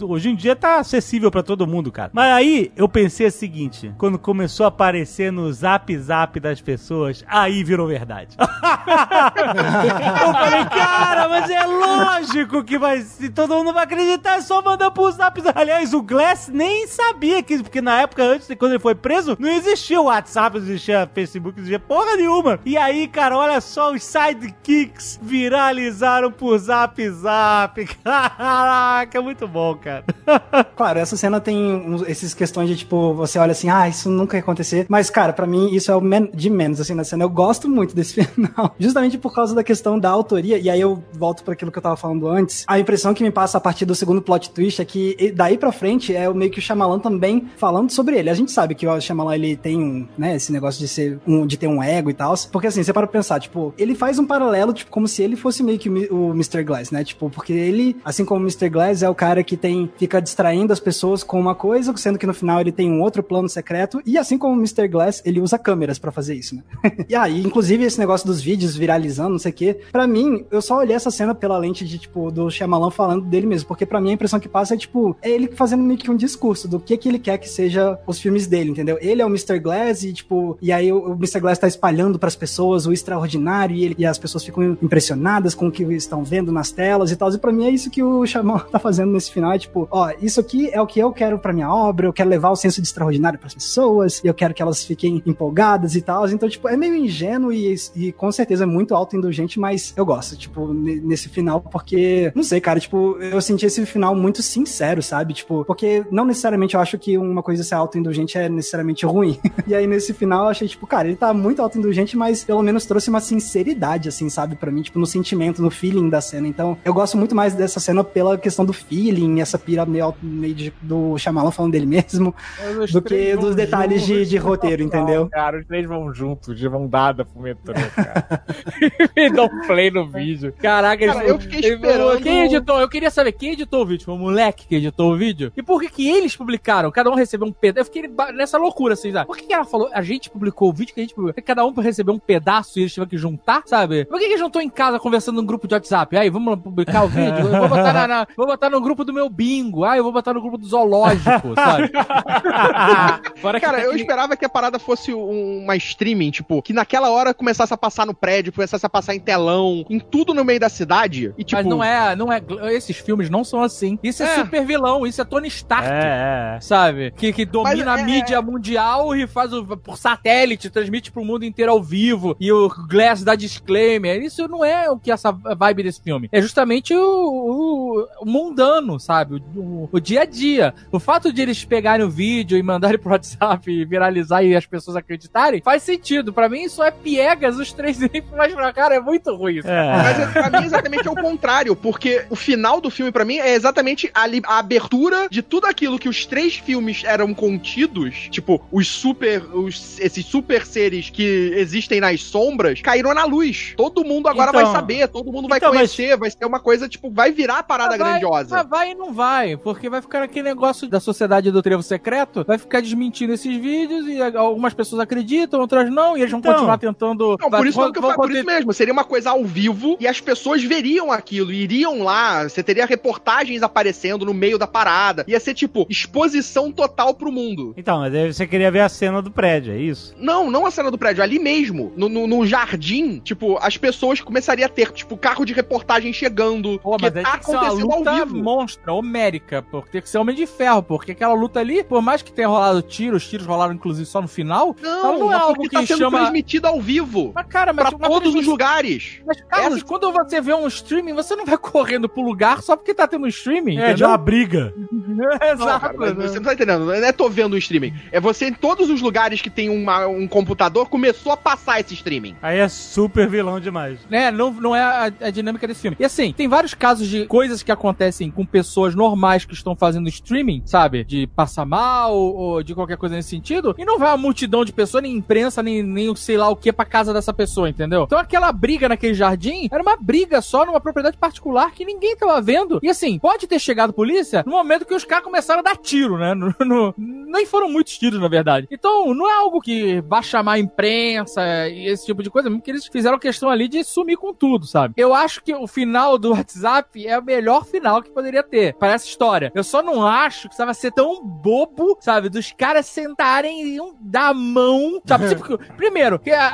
hoje em dia tá acessível pra todo mundo, cara. Mas aí, eu pensei o seguinte, quando começou a aparecer no zap zap das pessoas, aí virou verdade. eu falei, cara, mas é lógico que vai, se todo mundo vai acreditar, é só mandar pro zap zap. Aliás, o Glass nem sabia que, porque na época antes, quando ele foi preso, não existia o WhatsApp, não existia Facebook, existia porra nenhuma. E aí, cara, olha só, os sidekicks viralizaram por zap zap. Caraca, muito bom, cara. Claro, essa cena tem esses questões de tipo, você olha assim, ah, isso nunca ia acontecer. Mas, cara, pra mim isso é o men- de menos, assim, na cena. Eu gosto muito desse final. Justamente por causa da questão da autoria. E aí eu volto para aquilo que eu tava falando antes. A impressão que me passa a partir do segundo plot twist é que daí pra frente é meio que o Shyamalan também falando sobre ele. A gente sabe que o Shyamalan, ele tem um, né, esse negócio de ser um, de ter um ego e tal. Porque assim, você para pensar, tipo, ele faz um paralelo, tipo, como se ele fosse meio que o Mr. Glass, né? Tipo, porque ele, assim como o Mr. Glass, é o cara que tem, fica distraindo as pessoas com uma coisa, sendo que no final ele tem um outro plano secreto, e assim como o Mr. Glass, ele usa câmeras pra fazer isso, né? e aí, inclusive, esse negócio dos vídeos viralizando, não sei o quê, pra mim, eu só olhei essa cena pela lente de, tipo, do Shyamalan falando dele mesmo, porque pra mim a impressão que passa é, tipo, é ele fazendo meio que um discurso do que que ele quer que seja os filmes dele, entendeu? Ele é o Mr. Glass e, tipo, e aí o, o Mr. Glass tá espalhando pras pessoas o extraordinário e, ele- e as pessoas ficam impressionadas com o que estão vendo nas telas e tal. E pra mim é isso que o Shyamalan tá fazendo nesse final, é tipo, ó, isso aqui é o que eu quero pra minha obra, eu quero levar o senso de extraordinário pras pessoas, eu quero que elas fiquem empolgadas e tal. Então, tipo, é meio ingênuo e, e com certeza é muito autoindulgente, mas eu gosto, tipo, ne- nesse final, porque, não sei, cara, tipo, eu senti esse final muito sincero, sabe? Tipo, porque não necessariamente eu acho que uma coisa ser autoindulgente é necessariamente ruim. e aí, nesse final, eu achei, tipo, cara, ele tá muito autoindulgente, mas pelo menos trouxe uma sinceridade, assim, sabe, pra mim, tipo, no sentimento, no feeling da cena. Então, eu gosto muito mais dessa cena pela questão do feeling, essa pira meio, meio de- do Shyamalan falando dele mesmo, do que dos detalhes de, juntos, de roteiro, não, entendeu? Cara, os três vão juntos, de mão dada pro metrô, cara. e dão play no vídeo. Caraca, Cara, eles- eu fiquei eles- esperando- Quem editou? Eu queria saber quem editou o vídeo. Foi o moleque que editou o vídeo? E por que que eles publicaram? Cada um recebeu um pedaço. Eu fiquei nessa loucura, assim, sabe? Por que, que ela falou? A gente publicou o vídeo que a gente publicou. Cada um recebeu um pedaço e eles tiveram que juntar, sabe? Por que, que eles não estão em casa conversando num grupo de WhatsApp? Aí, vamos publicar o vídeo? Eu vou botar, na, na- vou botar no grupo do meu bingo. Ah, eu vou botar no grupo do zoológico, sabe? Fora Cara, eu esperava que a parada fosse um- uma streaming, tipo, que naquela hora começasse a passar no prédio, começasse a passar em telão, em tudo no meio da cidade. E tipo. Mas não é, não é. Esses filmes não são assim. Isso é, É. super vilão, isso é Tony Stark. É, é. Sabe? Que, que domina Mas é- a mídia mundial e faz o, por satélite, transmite pro mundo inteiro ao vivo. E o Glass dá disclaimer. Isso não é o que essa vibe desse filme. É justamente o, o- o mundano, sabe? O, o- o dia a dia. O fato de eles pegarem o vídeo e mandarem pro WhatsApp e viralizar e as pessoas acreditarem, faz sentido. Pra mim, isso é piegas, os três mais pra cara. É muito ruim isso. É. Mas é- pra mim exatamente é o contrário, porque o final do filme pra mim é exatamente a, a abertura de tudo aquilo que os três filmes eram contidos, tipo, os super, os- esses super seres que existem nas sombras, caíram na luz. Todo mundo agora Então- vai saber, todo mundo vai então, mas- conhecer, vai ser uma coisa, tipo, vai virar a parada Mas vai, grandiosa. Mas vai e não vai, porque vai ficar aquele negócio da sociedade do trevo secreto, vai ficar desmentindo esses vídeos e algumas pessoas acreditam, outras não, e eles vão Então. continuar tentando. Não, vai- por isso, vão- que eu falo, por isso mesmo. Seria uma coisa ao vivo e as pessoas veriam aquilo, iriam lá. Você teria reportagens aparecendo no meio da parada. Ia ser, tipo, exposição total pro mundo. Então, mas você queria ver a cena do prédio, é isso? Não, não a cena cena do prédio, ali mesmo, no, no, no jardim, tipo, as pessoas começariam a ter, tipo, carro de reportagem chegando, Pô, que mas aí tá tem que ser uma acontecendo ao luta vivo. monstra, homérica, porque tem que ser Homem de Ferro, porque aquela luta ali, por mais que tenha rolado tiro, os tiros rolaram inclusive só no final, Não, ela não é algo que tá sendo chama... transmitido ao vivo. Mas, cara, mas, Pra todos os lugares. Mas, Carlos, Essa- quando você vê um streaming, você não vai correndo pro lugar só porque tá tendo um streaming, É, de entendeu? uma briga. Não, Exato. cara, mas né? você não tá entendendo. Não é tô vendo o streaming. É você em todos os lugares que tem uma- um computador começou a passar esse streaming. Aí é super vilão demais. né, não, não é a, a dinâmica desse filme. E assim, tem vários casos de coisas que acontecem com pessoas normais que estão fazendo streaming, sabe? De passar mal ou de qualquer coisa nesse sentido. E não vai uma multidão de pessoas, nem imprensa, nem, nem o sei lá o que pra casa dessa pessoa, entendeu? Então aquela briga naquele jardim era uma briga só numa propriedade particular que ninguém tava vendo. E assim, pode ter chegado polícia no momento que os caras começaram a dar tiro, né? No, no- nem foram muitos tiros, na verdade. Então, não é algo que vai chamar imprensa e esse tipo de coisa, mesmo que eles fizeram questão ali de sumir com tudo, sabe? Eu acho que o final do WhatsApp é o melhor final que poderia ter para essa história. Eu só não acho que precisava ser tão bobo, sabe? Dos caras sentarem e um dar a mão, sabe? Tipo, primeiro, que, a-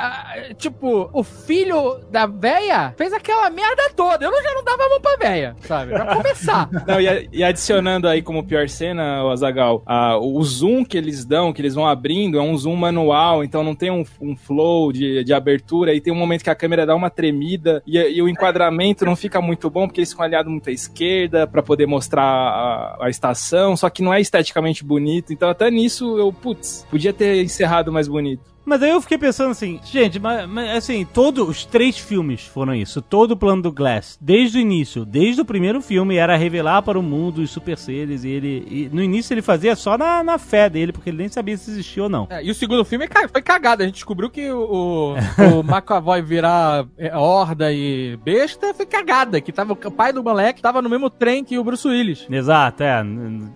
a- tipo, o filho da véia fez aquela merda toda. Eu já não dava a mão pra véia, sabe? Pra começar. Não, e, e adicionando aí como pior cena, o Azagal, o zoom que eles dão, que eles vão abrindo, é um zoom manual, então não tem um, um flow de, de abertura, e tem um momento que a câmera dá uma tremida, e, e o enquadramento não fica muito bom, porque eles ficam alinhados muito à esquerda, pra poder mostrar a, a estação, só que não é esteticamente bonito, então até nisso eu, putz, podia ter encerrado mais bonito. Mas aí eu fiquei pensando assim, gente, mas, mas, assim, todos os três filmes foram isso. Todo o plano do Glass, desde o início, desde o primeiro filme, era revelar para o mundo os super seres. E ele. e no início ele fazia só na, na fé dele, porque ele nem sabia se existia ou não. É, e o segundo filme foi cagado. A gente descobriu que o, o McAvoy virar é, horda e besta foi cagada. Que tava, o pai do moleque tava no mesmo trem que o Bruce Willis. Exato, é.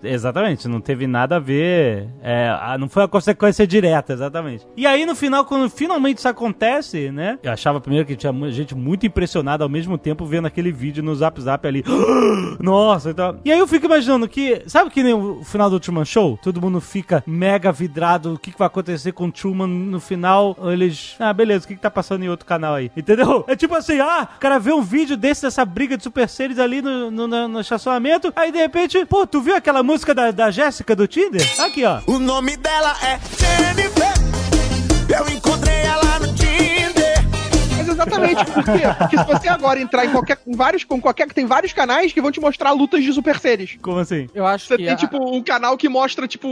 Exatamente. Não teve nada a ver. é, não foi a consequência direta, exatamente. E aí, no final, quando finalmente isso acontece, né? Eu achava primeiro que tinha gente muito impressionada ao mesmo tempo vendo aquele vídeo no Zap Zap ali. Nossa, então. E aí eu fico imaginando que. Sabe que nem o final do Truman Show? Todo mundo fica mega vidrado. O que, que vai acontecer com o Truman no final? Eles. Ah, beleza, o que, que tá passando em outro canal aí? Entendeu? É tipo assim, ah, o cara vê um vídeo desse, dessa briga de super seres ali no, no, no- no estacionamento. Aí de repente, pô, tu viu aquela música da, da Jéssica do Tinder? Aqui, ó. O nome dela é Jennifer. Eu encontrei exatamente, por quê? Porque se você agora entrar em qualquer. em vários, com qualquer. Tem vários canais que vão te mostrar lutas de super seres. Como assim? Eu acho Você que. tem, a- tipo, um canal que mostra, tipo,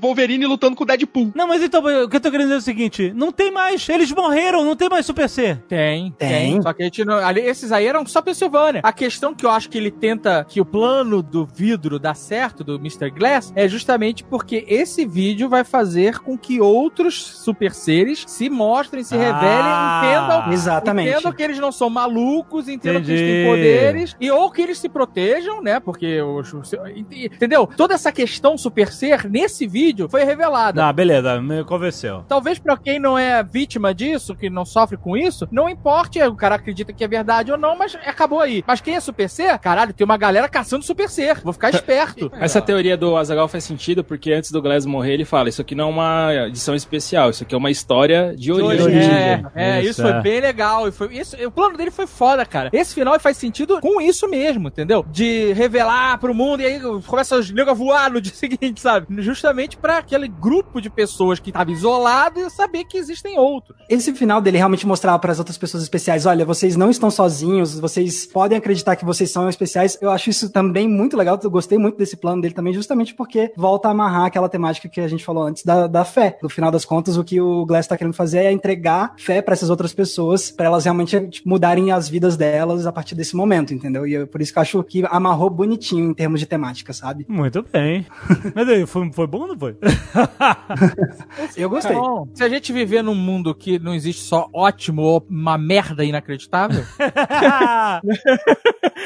Wolverine lutando com o Deadpool. Não, mas então, o que eu tô querendo dizer é o seguinte: não tem mais, eles morreram, não tem mais Super C. Tem, tem, Tem. Só que a gente não. Ali, esses aí eram só Pensilvânia. A questão que eu acho que ele tenta que o plano do vidro dá certo, do Mr. Glass, é justamente porque esse vídeo vai fazer com que outros super seres se mostrem, se revelem, Ah, entendam. Exatamente. Entendam que eles não são malucos, entendam que eles têm Entendi. poderes, e ou que eles se protejam, né? Porque os. os- Entendeu? Toda essa questão super ser nesse vídeo foi revelada. Ah, beleza, me convenceu. Talvez pra quem não é vítima disso, que não sofre com isso, não importe, o cara acredita que é verdade ou não, mas acabou aí. Mas quem é Super Ser? Caralho, tem uma galera caçando Super Ser. Vou ficar esperto. Essa teoria do Azagal faz sentido porque antes do Glass morrer ele fala: Isso aqui não é uma edição especial, isso aqui é uma história de origem. É, é, isso, Isso, foi é. bem legal. E foi, isso, o plano dele foi foda, cara. Esse final faz sentido com isso mesmo, entendeu? De revelar pro mundo e aí começa os negros a voar no dia seguinte, sabe? Justamente pra aquele grupo de pessoas que tava isolado e saber que existem outros. Esse final dele realmente mostrava para as outras pessoas especiais, olha, vocês não estão sozinhos, vocês podem acreditar que vocês são especiais. Eu acho isso também muito legal, eu gostei muito desse plano dele também, justamente porque volta a amarrar aquela temática que a gente falou antes da, da fé. No final das contas, o que o Glass tá querendo fazer é entregar fé para essas outras pessoas, para elas realmente tipo, mudarem as vidas delas a partir desse momento, entendeu? E eu- por isso que eu acho que amarrou bonitinho em termos de temática, sabe? Muito bem. Mas aí, foi, foi bom ou não foi? Eu gostei. Bom, se a gente viver num mundo que não existe só ótimo ou uma merda inacreditável,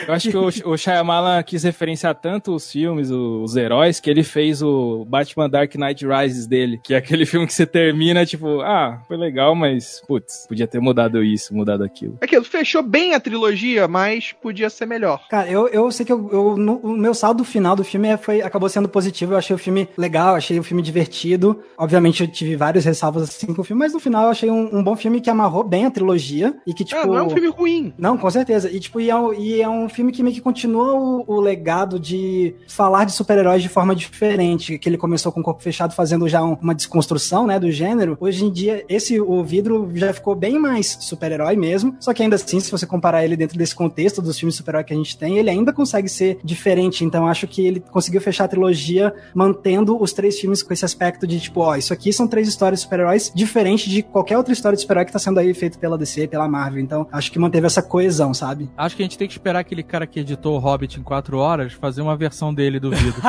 Eu acho que o, o Shyamalan quis referenciar tanto os filmes, os heróis, que ele fez o Batman Dark Knight Rises dele, que é aquele filme que você termina, tipo, ah, foi legal, mas, putz, podia ter mudado isso, mudado aquilo. Aquilo fechou bem a trilogia, mas podia ser melhor. Cara, eu, eu sei que eu, eu- no- o meu saldo final do filme é- foi, acabou sendo positivo. Eu achei o filme legal, achei o filme divertido. Obviamente eu tive várias ressalvas assim com o filme, mas no final eu achei um, um bom filme que amarrou bem a trilogia e que, tipo. Ah, não é um filme ruim. Não, com certeza. E, tipo, e é, um, e é um filme que meio que continua o, o legado de falar de super-heróis de forma diferente. Que ele começou com o corpo fechado, fazendo já um- uma desconstrução, né, do gênero. Hoje em dia, esse, o vidro já ficou bem mais super-herói mesmo. Só que ainda assim, se você comparar ele dentro desse contexto dos filmes super-herói que a gente tem, ele ainda consegue ser diferente. Então, acho que ele conseguiu fechar a trilogia mantendo os três filmes com esse aspecto de, tipo, ó, isso aqui são três histórias de super-heróis diferentes de qualquer outra história de super-herói que tá sendo aí feito pela DC, pela Marvel. Então, acho que manteve essa coesão, sabe? Acho que a gente tem que esperar aquele cara que editou o Hobbit em quatro horas fazer uma versão dele do vidro.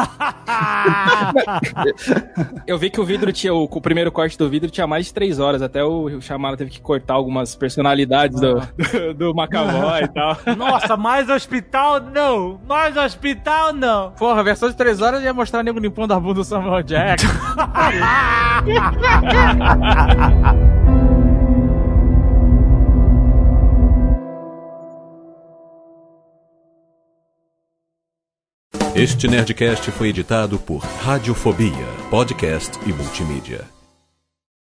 Eu vi que o vidro tinha, o, o primeiro corte do vidro tinha mais de três horas, até o, o teve que cortar algumas personalidades do, do, do McAvoy e tal. Nossa, mais hospital não! Mais hospital não! Porra, a versão de três horas ia mostrar nego limpando a bunda do Samuel Jackson. Este Nerdcast foi editado por Radiofobia, podcast e multimídia.